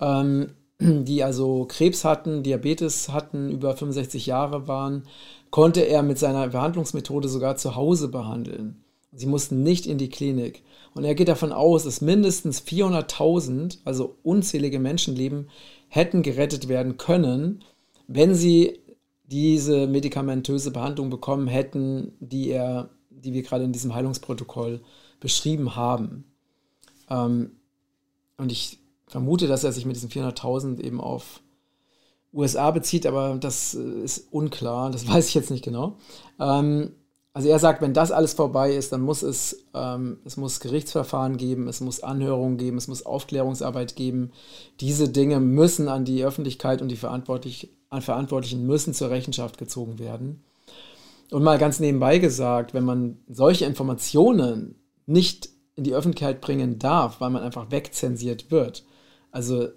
ähm, die also Krebs hatten, Diabetes hatten, über 65 Jahre waren, konnte er mit seiner Behandlungsmethode sogar zu Hause behandeln. Sie mussten nicht in die Klinik. Und er geht davon aus, dass mindestens 400.000, also unzählige Menschenleben, hätten gerettet werden können, wenn sie diese medikamentöse Behandlung bekommen hätten, die, er, die wir gerade in diesem Heilungsprotokoll beschrieben haben. Ähm, und ich vermute, dass er sich mit diesen 400.000 eben auf USA bezieht, aber das äh, ist unklar, das <laughs> weiß ich jetzt nicht genau. Ähm, also er sagt, wenn das alles vorbei ist, dann muss es, ähm, es muss Gerichtsverfahren geben, es muss Anhörungen geben, es muss Aufklärungsarbeit geben. Diese Dinge müssen an die Öffentlichkeit und die Verantwortlich an Verantwortlichen müssen zur Rechenschaft gezogen werden. Und mal ganz nebenbei gesagt, wenn man solche Informationen nicht in die Öffentlichkeit bringen darf, weil man einfach wegzensiert wird, also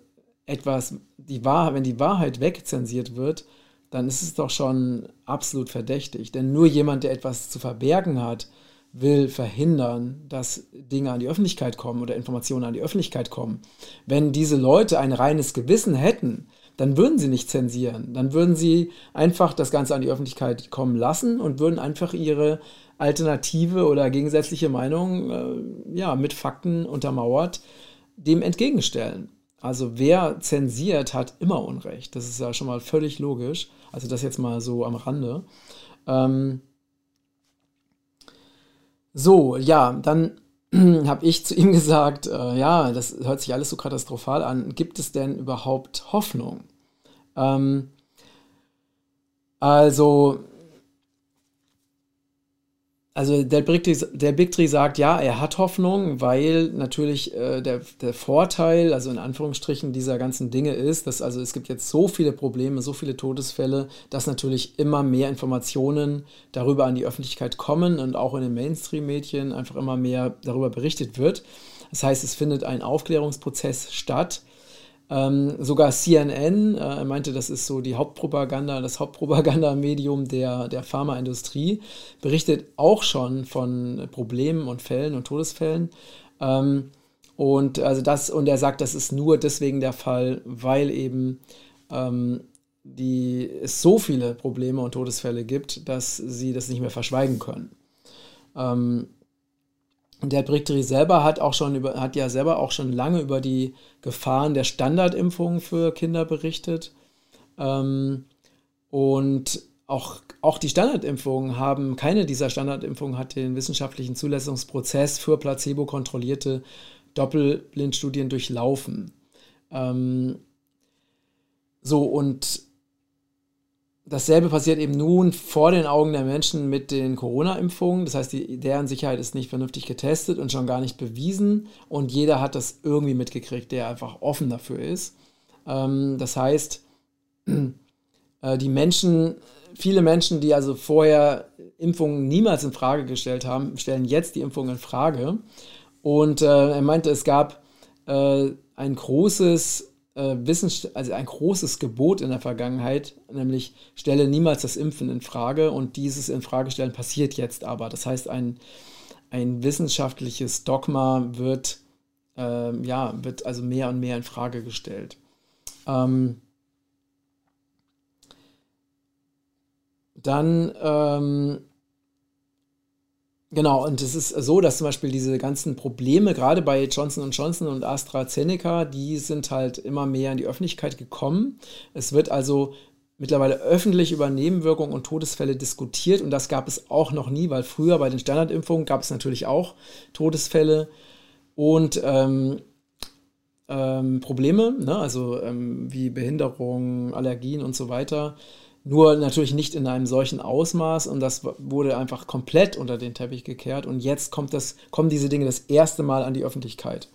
etwas, die Wahrheit, wenn die Wahrheit wegzensiert wird, dann ist es doch schon absolut verdächtig. Denn nur jemand, der etwas zu verbergen hat, will verhindern, dass Dinge an die Öffentlichkeit kommen oder Informationen an die Öffentlichkeit kommen. Wenn diese Leute ein reines Gewissen hätten, dann würden sie nicht zensieren. Dann würden sie einfach das Ganze an die Öffentlichkeit kommen lassen und würden einfach ihre alternative oder gegensätzliche Meinung äh, ja, mit Fakten untermauert dem entgegenstellen. Also wer zensiert, hat immer Unrecht. Das ist ja schon mal völlig logisch. Also das jetzt mal so am Rande. Ähm so, ja, dann <clears throat> habe ich zu ihm gesagt, äh, ja, das hört sich alles so katastrophal an. Gibt es denn überhaupt Hoffnung? Ähm also also der Big, Tree, der Big Tree sagt, ja, er hat Hoffnung, weil natürlich äh, der, der Vorteil, also in Anführungsstrichen dieser ganzen Dinge ist, dass also es gibt jetzt so viele Probleme, so viele Todesfälle, dass natürlich immer mehr Informationen darüber an die Öffentlichkeit kommen und auch in den Mainstream-Medien einfach immer mehr darüber berichtet wird. Das heißt, es findet ein Aufklärungsprozess statt, ähm, sogar CNN äh, meinte, das ist so die Hauptpropaganda, das Hauptpropagandamedium der, der Pharmaindustrie, berichtet auch schon von Problemen und Fällen und Todesfällen. Ähm, und also das, und er sagt, das ist nur deswegen der Fall, weil eben ähm, die, es so viele Probleme und Todesfälle gibt, dass sie das nicht mehr verschweigen können. Ähm, und der Brichteri selber hat auch schon über, hat ja selber auch schon lange über die Gefahren der Standardimpfungen für Kinder berichtet. Ähm, und auch, auch die Standardimpfungen haben, keine dieser Standardimpfungen hat den wissenschaftlichen Zulassungsprozess für placebo-kontrollierte Doppelblindstudien durchlaufen. Ähm, so, und Dasselbe passiert eben nun vor den Augen der Menschen mit den Corona-Impfungen. Das heißt, die, deren Sicherheit ist nicht vernünftig getestet und schon gar nicht bewiesen. Und jeder hat das irgendwie mitgekriegt, der einfach offen dafür ist. Ähm, das heißt, <clears throat> äh, die Menschen, viele Menschen, die also vorher Impfungen niemals in Frage gestellt haben, stellen jetzt die Impfungen in Frage. Und äh, er meinte, es gab äh, ein großes äh, also ein großes Gebot in der Vergangenheit, nämlich stelle niemals das Impfen in Frage und dieses in Frage stellen passiert jetzt aber. Das heißt, ein, ein wissenschaftliches Dogma wird, äh, ja, wird also mehr und mehr in Frage gestellt. Ähm, dann ähm, Genau, und es ist so, dass zum Beispiel diese ganzen Probleme, gerade bei Johnson Johnson und AstraZeneca, die sind halt immer mehr in die Öffentlichkeit gekommen. Es wird also mittlerweile öffentlich über Nebenwirkungen und Todesfälle diskutiert und das gab es auch noch nie, weil früher bei den Standardimpfungen gab es natürlich auch Todesfälle und ähm, ähm, Probleme, ne? also ähm, wie Behinderung, Allergien und so weiter. Nur natürlich nicht in einem solchen Ausmaß und das wurde einfach komplett unter den Teppich gekehrt und jetzt kommt das, kommen diese Dinge das erste Mal an die Öffentlichkeit.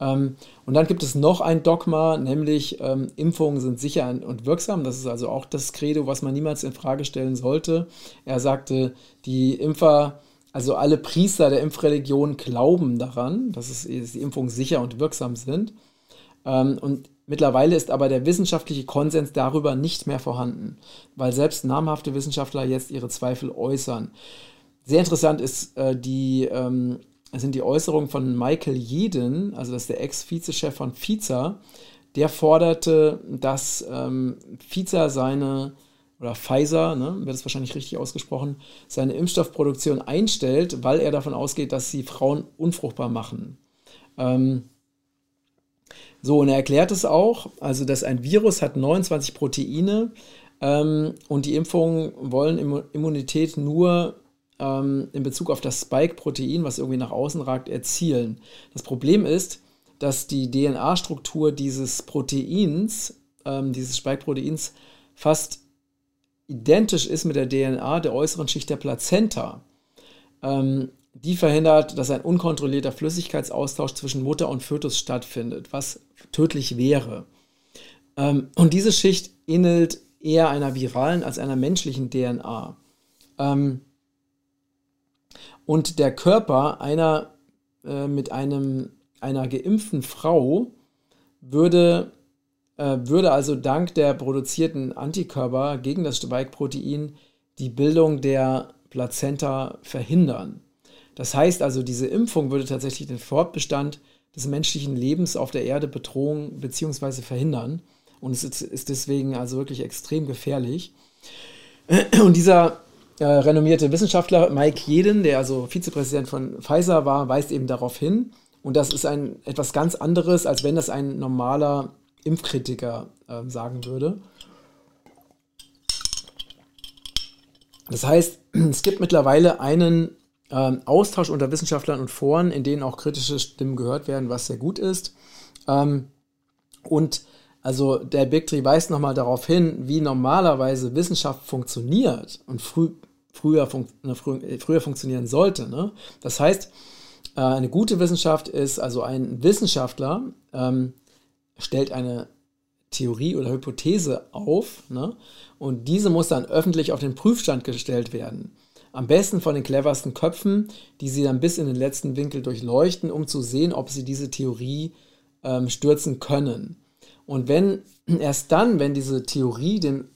Ähm, und dann gibt es noch ein Dogma, nämlich ähm, Impfungen sind sicher und wirksam. Das ist also auch das Credo, was man niemals in Frage stellen sollte. Er sagte, die Impfer, also alle Priester der Impfreligion glauben daran, dass, es, die Impfungen sicher und wirksam sind. Ähm, und Mittlerweile ist aber der wissenschaftliche Konsens darüber nicht mehr vorhanden, weil selbst namhafte Wissenschaftler jetzt ihre Zweifel äußern. Sehr interessant ist äh, die, ähm, sind die Äußerungen von Michael Jeden, also das ist der Ex-Vizechef von Pfizer, der forderte, dass ähm, Pfizer seine oder Pfizer, ne, wird es wahrscheinlich richtig ausgesprochen, seine Impfstoffproduktion einstellt, weil er davon ausgeht, dass sie Frauen unfruchtbar machen. Ähm, so, und er erklärt es auch, also dass ein Virus hat 29 Proteine ähm, und die Impfungen wollen Immunität nur ähm, in Bezug auf das Spike-Protein, was irgendwie nach außen ragt, erzielen. Das Problem ist, dass die DNA-Struktur dieses Proteins ähm, dieses Spike-Proteins fast identisch ist mit der DNA der äußeren Schicht der Plazenta. Ähm, die verhindert, dass ein unkontrollierter Flüssigkeitsaustausch zwischen Mutter und Fötus stattfindet, was tödlich wäre. Ähm, und diese Schicht ähnelt eher einer viralen als einer menschlichen DNA. Ähm, und der Körper einer äh, mit einem, einer geimpften Frau würde, äh, würde also dank der produzierten Antikörper gegen das Spike-Protein die Bildung der Plazenta verhindern. Das heißt also, diese Impfung würde tatsächlich den Fortbestand des menschlichen Lebens auf der Erde bedrohen bzw. verhindern. Und es ist deswegen also wirklich extrem gefährlich. Und dieser äh, renommierte Wissenschaftler Mike Jeden, der also Vizepräsident von Pfizer war, weist eben darauf hin. Und das ist ein etwas ganz anderes, als wenn das ein normaler Impfkritiker äh, sagen würde. Das heißt, es gibt mittlerweile einen ähm, Austausch unter Wissenschaftlern und Foren, in denen auch kritische Stimmen gehört werden, was sehr gut ist. Ähm, und also der Big Tree weist nochmal darauf hin, wie normalerweise Wissenschaft funktioniert und früh, früher, fun ne, frü früher funktionieren sollte. Ne? Das heißt, äh, eine gute Wissenschaft ist, also ein Wissenschaftler ähm, stellt eine Theorie oder Hypothese auf ne? und diese muss dann öffentlich auf den Prüfstand gestellt werden. Am besten von den cleversten Köpfen, die sie dann bis in den letzten Winkel durchleuchten, um zu sehen, ob sie diese Theorie ähm, stürzen können. Und wenn <clears throat> erst dann, wenn diese Theorie dem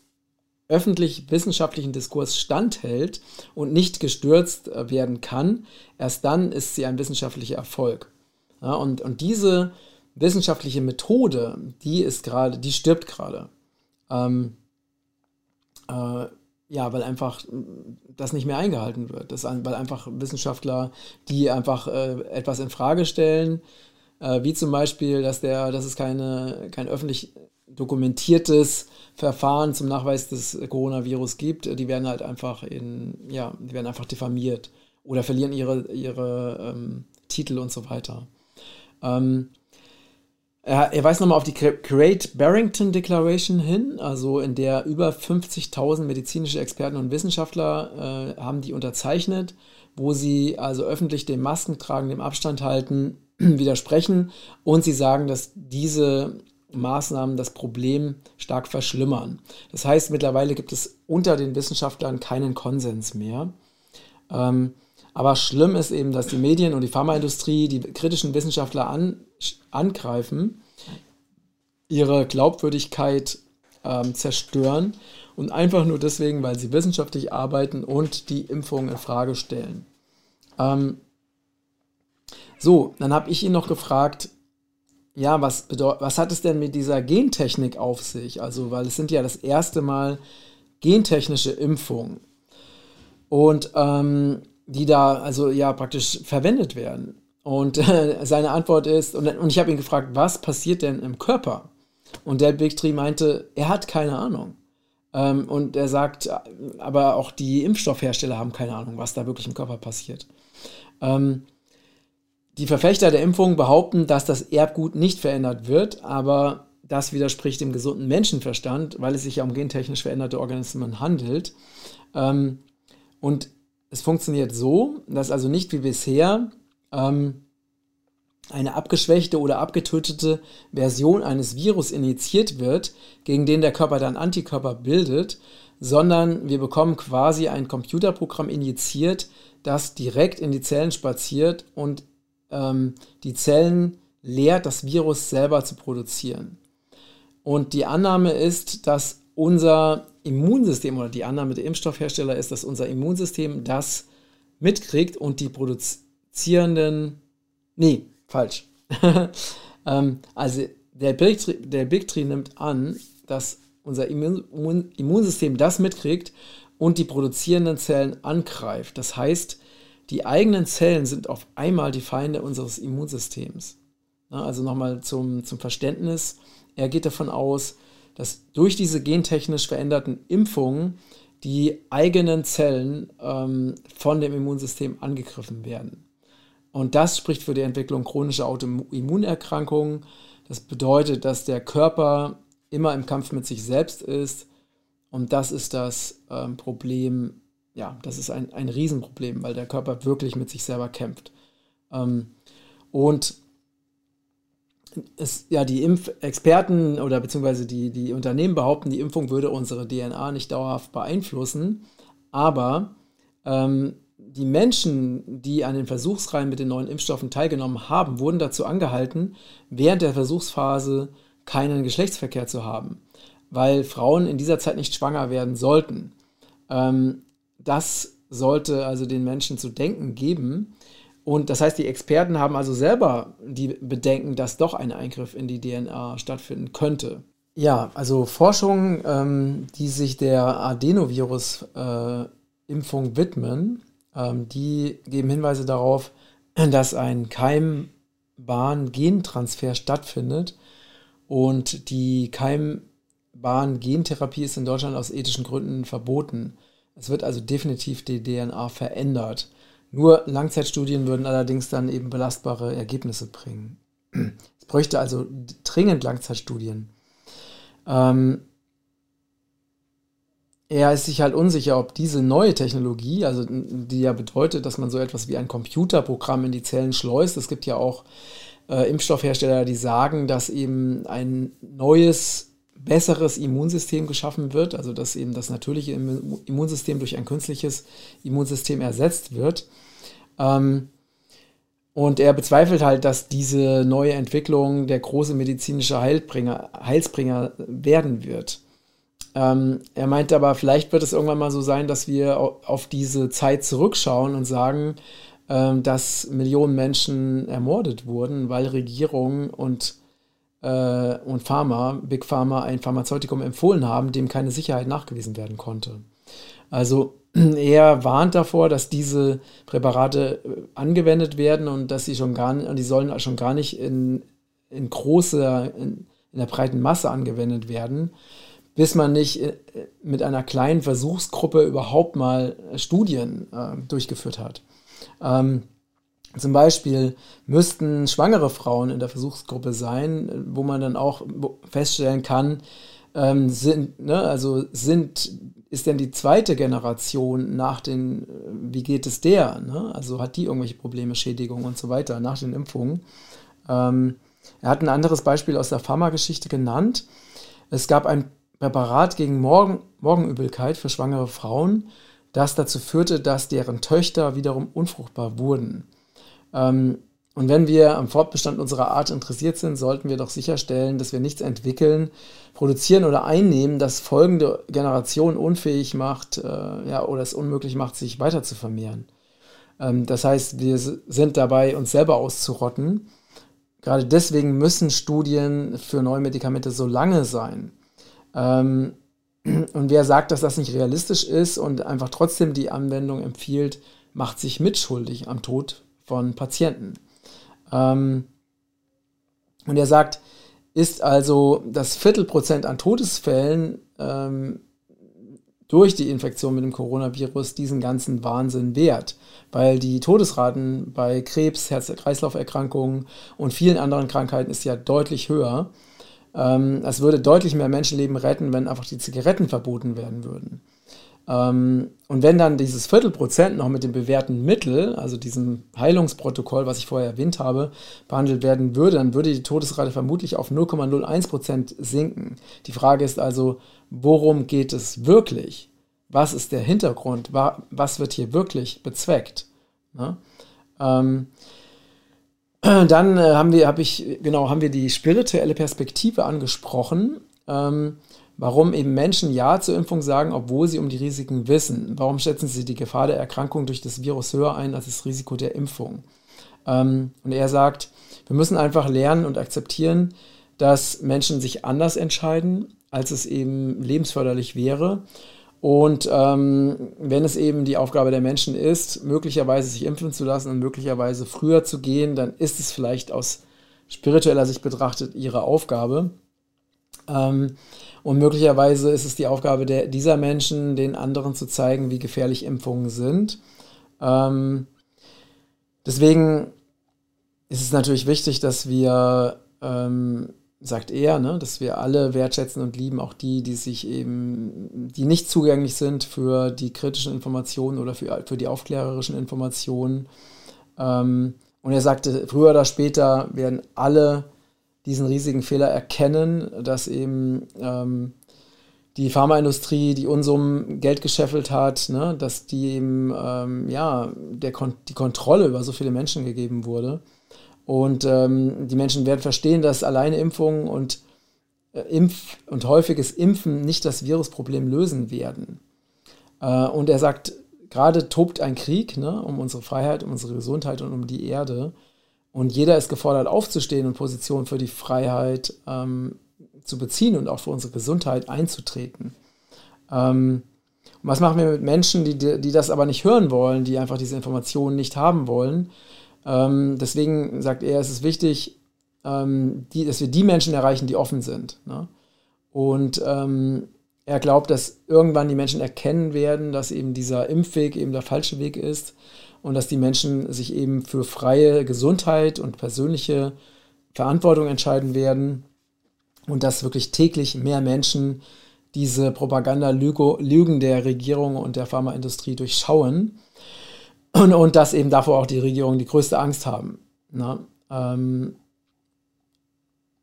öffentlich-wissenschaftlichen Diskurs standhält und nicht gestürzt äh, werden kann, erst dann ist sie ein wissenschaftlicher Erfolg. Ja, und, und diese wissenschaftliche Methode, die ist gerade, die stirbt gerade. Ähm, äh, ja, weil einfach das nicht mehr eingehalten wird. Das, weil einfach Wissenschaftler, die einfach äh, etwas in Frage stellen, äh, wie zum Beispiel, dass, der, dass es keine, kein öffentlich dokumentiertes Verfahren zum Nachweis des Coronavirus gibt, die werden halt einfach in, ja, die werden einfach diffamiert oder verlieren ihre, ihre ähm, Titel und so weiter. Ähm, er, er weist nochmal auf die Great Barrington Declaration hin, also in der über 50.000 medizinische Experten und Wissenschaftler äh, haben die unterzeichnet, wo sie also öffentlich dem Maskentragen, dem Abstand halten, <clears throat> widersprechen und sie sagen, dass diese Maßnahmen das Problem stark verschlimmern. Das heißt, mittlerweile gibt es unter den Wissenschaftlern keinen Konsens mehr. Ähm, aber schlimm ist eben, dass die Medien und die Pharmaindustrie die kritischen Wissenschaftler an, angreifen, ihre Glaubwürdigkeit ähm, zerstören und einfach nur deswegen, weil sie wissenschaftlich arbeiten und die Impfung in Frage stellen. Ähm, so, dann habe ich ihn noch gefragt, ja, was, was hat es denn mit dieser Gentechnik auf sich? Also, weil es sind ja das erste Mal gentechnische Impfungen. Und ähm, die da also ja praktisch verwendet werden. Und äh, seine Antwort ist, und, und ich habe ihn gefragt, was passiert denn im Körper? Und der Big Tree meinte, er hat keine Ahnung. Ähm, und er sagt, aber auch die Impfstoffhersteller haben keine Ahnung, was da wirklich im Körper passiert. Ähm, die Verfechter der Impfung behaupten, dass das Erbgut nicht verändert wird, aber das widerspricht dem gesunden Menschenverstand, weil es sich ja um gentechnisch veränderte Organismen handelt. Ähm, und es funktioniert so, dass also nicht wie bisher ähm, eine abgeschwächte oder abgetötete Version eines Virus injiziert wird, gegen den der Körper dann Antikörper bildet, sondern wir bekommen quasi ein Computerprogramm injiziert, das direkt in die Zellen spaziert und ähm, die Zellen lehrt, das Virus selber zu produzieren. Und die Annahme ist, dass unser Immunsystem oder die Annahme der Impfstoffhersteller ist, dass unser Immunsystem das mitkriegt und die produzierenden, nee, falsch. <laughs> ähm, also der Big, Tree, der Big Tree nimmt an, dass unser Immun, Immunsystem das mitkriegt und die produzierenden Zellen angreift. Das heißt, die eigenen Zellen sind auf einmal die Feinde unseres Immunsystems. also nochmal zum, zum Verständnis. Er geht davon aus, dass durch diese gentechnisch veränderten Impfungen die eigenen Zellen ähm, von dem Immunsystem angegriffen werden. Und das spricht für die Entwicklung chronischer Autoimmunerkrankungen. Das bedeutet, dass der Körper immer im Kampf mit sich selbst ist. Und das ist das ähm, Problem, ja, das ist ein, ein Riesenproblem, weil der Körper wirklich mit sich selber kämpft. Ähm, und es, ja, die Impfexperten oder beziehungsweise die, die Unternehmen behaupten, die Impfung würde unsere DNA nicht dauerhaft beeinflussen. Aber ähm, die Menschen, die an den Versuchsreihen mit den neuen Impfstoffen teilgenommen haben, wurden dazu angehalten, während der Versuchsphase keinen Geschlechtsverkehr zu haben, weil Frauen in dieser Zeit nicht schwanger werden sollten. Ähm, das sollte also den Menschen zu denken geben. Und das heißt, die Experten haben also selber die Bedenken, dass doch ein Eingriff in die DNA stattfinden könnte. Ja, also Forschungen, ähm, die sich der Adenovirus-Impfung widmen, ähm, die geben Hinweise darauf, dass ein Keimbahn-Gentransfer stattfindet und die Keimbahn-Gentherapie ist in Deutschland aus ethischen Gründen verboten. Es wird also definitiv die DNA verändert. Nur Langzeitstudien würden allerdings dann eben belastbare Ergebnisse bringen. <clears throat> Es bräuchte also dringend Langzeitstudien. Ähm, er ist sich halt unsicher, ob diese neue Technologie, also die ja bedeutet, dass man so etwas wie ein Computerprogramm in die Zellen schleust. Es gibt ja auch äh, Impfstoffhersteller, die sagen, dass eben ein neues, besseres Immunsystem geschaffen wird, also dass eben das natürliche Immunsystem durch ein künstliches Immunsystem ersetzt wird. Ähm, und er bezweifelt halt, dass diese neue Entwicklung der große medizinische Heilbringer, Heilsbringer werden wird. Ähm, er meint aber, vielleicht wird es irgendwann mal so sein, dass wir auf diese Zeit zurückschauen und sagen, ähm, dass Millionen Menschen ermordet wurden, weil Regierungen und, äh, und Pharma, Big Pharma, ein Pharmazeutikum empfohlen haben, dem keine Sicherheit nachgewiesen werden konnte. Also er warnt davor, dass diese Präparate äh, angewendet werden und dass sie schon gar nicht, die sollen schon gar nicht in, in großer, in, in der breiten Masse angewendet werden bis man nicht äh, mit einer kleinen Versuchsgruppe überhaupt mal Studien äh, durchgeführt hat. Ähm, zum Beispiel müssten schwangere Frauen in der Versuchsgruppe sein, wo man dann auch feststellen kann, ähm, sind, ne, also sind, ist denn die zweite Generation nach den, wie geht es der? Ne? Also hat die irgendwelche Probleme, Schädigungen und so weiter nach den Impfungen? Ähm, er hat ein anderes Beispiel aus der Pharmageschichte genannt. Es gab ein Präparat gegen Morgen, Morgenübelkeit für schwangere Frauen, das dazu führte, dass deren Töchter wiederum unfruchtbar wurden. Ähm, und wenn wir am Fortbestand unserer Art interessiert sind, sollten wir doch sicherstellen, dass wir nichts entwickeln, produzieren oder einnehmen, das folgende Generation unfähig macht äh, ja, oder es unmöglich macht, sich weiter zu vermehren. Ähm, das heißt, wir sind dabei, uns selber auszurotten. Gerade deswegen müssen Studien für neue Medikamente so lange sein. Ähm, <clears throat> und wer sagt, dass das nicht realistisch ist und einfach trotzdem die Anwendung empfiehlt, macht sich mitschuldig am Tod von Patienten. Ähm, und er sagt, ist also das Viertelprozent an Todesfällen ähm, durch die Infektion mit dem Coronavirus diesen ganzen Wahnsinn wert, weil die Todesraten bei Krebs, Herz-Kreislauf-Erkrankungen und vielen anderen Krankheiten ist ja deutlich höher. Ähm, es würde deutlich mehr Menschenleben retten, wenn einfach die Zigaretten verboten werden würden. Ähm, und wenn dann dieses Viertelprozent noch mit dem bewährten Mittel, also diesem Heilungsprotokoll, was ich vorher erwähnt habe, behandelt werden würde, dann würde die Todesrate vermutlich auf 0,01 Prozent sinken. Die Frage ist also, worum geht es wirklich? Was ist der Hintergrund? Was wird hier wirklich bezweckt? Ne? Ähm, <clears throat> dann äh, haben wir, habe ich, genau, haben wir die spirituelle Perspektive angesprochen. Ähm, warum eben Menschen Ja zur Impfung sagen, obwohl sie um die Risiken wissen. Warum schätzen sie die Gefahr der Erkrankung durch das Virus höher ein als das Risiko der Impfung? Ähm, und er sagt, wir müssen einfach lernen und akzeptieren, dass Menschen sich anders entscheiden, als es eben lebensförderlich wäre und ähm, wenn es eben die Aufgabe der Menschen ist, möglicherweise sich impfen zu lassen und möglicherweise früher zu gehen, dann ist es vielleicht aus spiritueller Sicht betrachtet ihre Aufgabe. Ähm, und möglicherweise ist es die Aufgabe der, dieser Menschen, den anderen zu zeigen, wie gefährlich Impfungen sind. Ähm, deswegen ist es natürlich wichtig, dass wir ähm, sagt er, ne, dass wir alle wertschätzen und lieben, auch die, die sich eben, die nicht zugänglich sind für die kritischen Informationen oder für, für die aufklärerischen Informationen. Ähm, und er sagte, früher oder später werden alle diesen riesigen Fehler erkennen, dass eben ähm, die Pharmaindustrie, die Unsummen Geld gescheffelt hat, ne, dass die eben, ähm, ja, der Kon die Kontrolle über so viele Menschen gegeben wurde. Und ähm, die Menschen werden verstehen, dass alleine Impfungen und äh, Impf und häufiges Impfen nicht das Virusproblem lösen werden. Äh, und er sagt, gerade tobt ein Krieg ne, um unsere Freiheit, um unsere Gesundheit und um die Erde. Und jeder ist gefordert, aufzustehen und Positionen für die Freiheit ähm, zu beziehen und auch für unsere Gesundheit einzutreten. Ähm, und was machen wir mit Menschen, die, die das aber nicht hören wollen, die einfach diese Informationen nicht haben wollen? Ähm, deswegen sagt er, es ist wichtig, ähm, die, dass wir die Menschen erreichen, die offen sind. Ne? Und ähm, er glaubt, dass irgendwann die Menschen erkennen werden, dass eben dieser Impfweg eben der falsche Weg ist und dass die Menschen sich eben für freie Gesundheit und persönliche Verantwortung entscheiden werden und dass wirklich täglich mehr Menschen diese Propaganda-Lügen der Regierung und der Pharmaindustrie durchschauen und, und dass eben davor auch die Regierung die größte Angst haben. Na, ähm,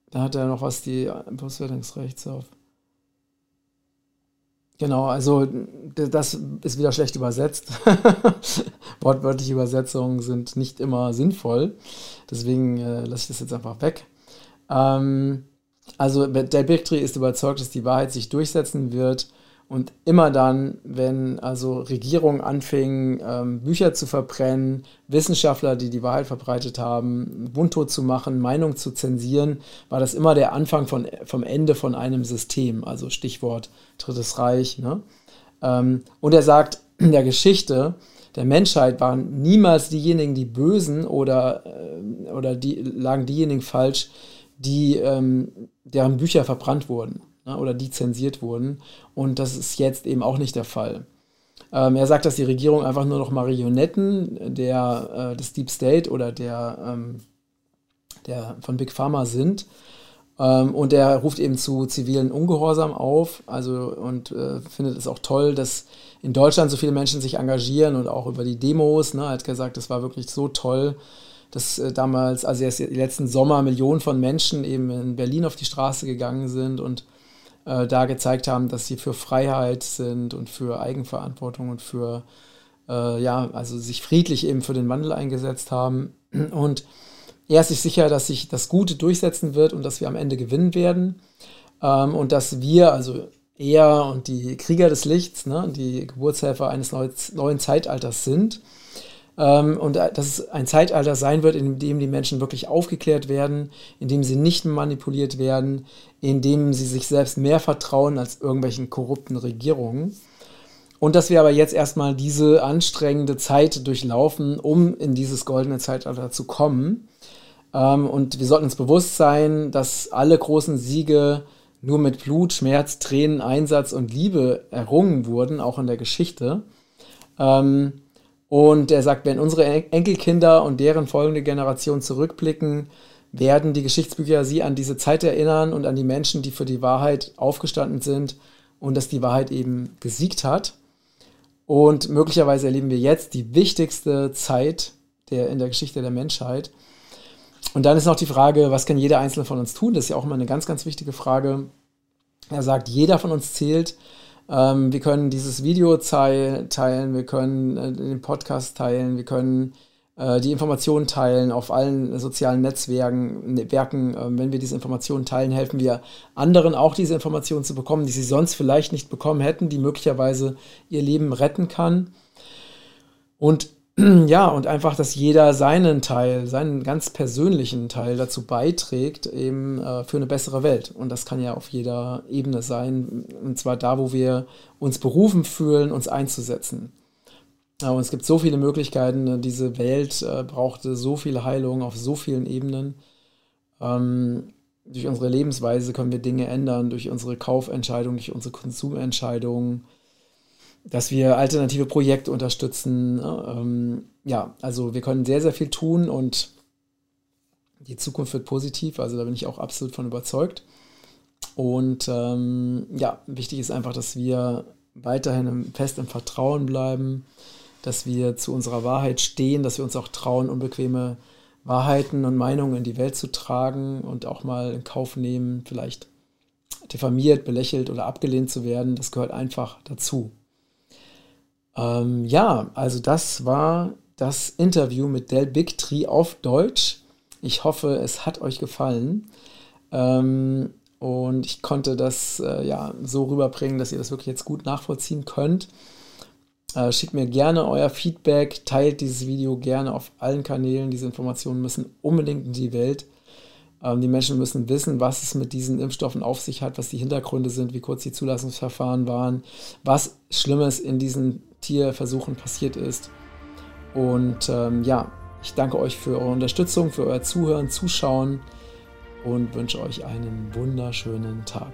da hat er noch was, die Buswertungsrechts auf. Genau, also das ist wieder schlecht übersetzt. <laughs> Wortwörtliche Übersetzungen sind nicht immer sinnvoll. Deswegen äh, lasse ich das jetzt einfach weg. Ähm, also der Bigtree ist überzeugt, dass die Wahrheit sich durchsetzen wird und immer dann, wenn also Regierungen anfingen, ähm, Bücher zu verbrennen, Wissenschaftler, die die Wahrheit verbreitet haben, mundtot zu machen, Meinung zu zensieren, war das immer der Anfang von, vom Ende von einem System. Also Stichwort Drittes Reich. Ne? Ähm, und er sagt, in der Geschichte der Menschheit waren niemals diejenigen, die Bösen oder, äh, oder die, lagen diejenigen falsch, die, ähm, deren Bücher verbrannt wurden ne, oder die zensiert wurden. Und das ist jetzt eben auch nicht der Fall. Ähm, er sagt, dass die Regierung einfach nur noch Marionetten der, äh, des Deep State oder der, ähm, der von Big Pharma sind. Ähm, und er ruft eben zu zivilen Ungehorsam auf. Also und äh, findet es auch toll, dass in Deutschland so viele Menschen sich engagieren und auch über die Demos. Ne, er hat gesagt, das war wirklich so toll dass äh, damals, also erst letzten Sommer Millionen von Menschen eben in Berlin auf die Straße gegangen sind und äh, da gezeigt haben, dass sie für Freiheit sind und für Eigenverantwortung und für, äh, ja, also sich friedlich eben für den Wandel eingesetzt haben. Und er ist sich sicher, dass sich das Gute durchsetzen wird und dass wir am Ende gewinnen werden. Ähm, und dass wir, also er und die Krieger des Lichts, ne, die Geburtshelfer eines neuen Zeitalters sind und dass es ein Zeitalter sein wird, in dem die Menschen wirklich aufgeklärt werden, in dem sie nicht manipuliert werden, in dem sie sich selbst mehr vertrauen als irgendwelchen korrupten Regierungen. Und dass wir aber jetzt erstmal diese anstrengende Zeit durchlaufen, um in dieses goldene Zeitalter zu kommen. Ähm, und wir sollten uns bewusst sein, dass alle großen Siege nur mit Blut, Schmerz, Tränen, Einsatz und Liebe errungen wurden, auch in der Geschichte. Ähm, und er sagt, wenn unsere Enkelkinder und deren folgende Generation zurückblicken, werden die Geschichtsbücher sie an diese Zeit erinnern und an die Menschen, die für die Wahrheit aufgestanden sind und dass die Wahrheit eben gesiegt hat. Und möglicherweise erleben wir jetzt die wichtigste Zeit der, in der Geschichte der Menschheit. Und dann ist noch die Frage, was kann jeder Einzelne von uns tun? Das ist ja auch immer eine ganz, ganz wichtige Frage. Er sagt, jeder von uns zählt. Ähm, wir können dieses Video teilen, wir können äh, den Podcast teilen, wir können äh, die Informationen teilen auf allen sozialen Netzwerken. Ne, Werken. Äh, wenn wir diese Informationen teilen, helfen wir anderen auch diese Informationen zu bekommen, die sie sonst vielleicht nicht bekommen hätten, die möglicherweise ihr Leben retten kann. Und ja, und einfach, dass jeder seinen Teil, seinen ganz persönlichen Teil dazu beiträgt, eben äh, für eine bessere Welt. Und das kann ja auf jeder Ebene sein. Und zwar da, wo wir uns berufen fühlen, uns einzusetzen. Und es gibt so viele Möglichkeiten. Ne, diese Welt äh, brauchte so viel Heilung auf so vielen Ebenen. Ähm, durch unsere Lebensweise können wir Dinge ändern, durch unsere Kaufentscheidungen, durch unsere Konsumentscheidungen dass wir alternative Projekte unterstützen. Ne? Ähm, ja, also wir können sehr, sehr viel tun und die Zukunft wird positiv, also da bin ich auch absolut von überzeugt. Und ähm, ja, wichtig ist einfach, dass wir weiterhin fest im Vertrauen bleiben, dass wir zu unserer Wahrheit stehen, dass wir uns auch trauen, unbequeme Wahrheiten und Meinungen in die Welt zu tragen und auch mal in Kauf nehmen, vielleicht diffamiert, belächelt oder abgelehnt zu werden. Das gehört einfach dazu. Ähm, ja, also das war das Interview mit Del Bigtree auf Deutsch. Ich hoffe, es hat euch gefallen. Ähm, und ich konnte das äh, ja so rüberbringen, dass ihr das wirklich jetzt gut nachvollziehen könnt. Äh, schickt mir gerne euer Feedback, teilt dieses Video gerne auf allen Kanälen. Diese Informationen müssen unbedingt in die Welt. Ähm, die Menschen müssen wissen, was es mit diesen Impfstoffen auf sich hat, was die Hintergründe sind, wie kurz die Zulassungsverfahren waren, was Schlimmes in diesen Tierversuchen passiert ist. Und ähm, ja, ich danke euch für eure Unterstützung, für euer Zuhören, Zuschauen und wünsche euch einen wunderschönen Tag.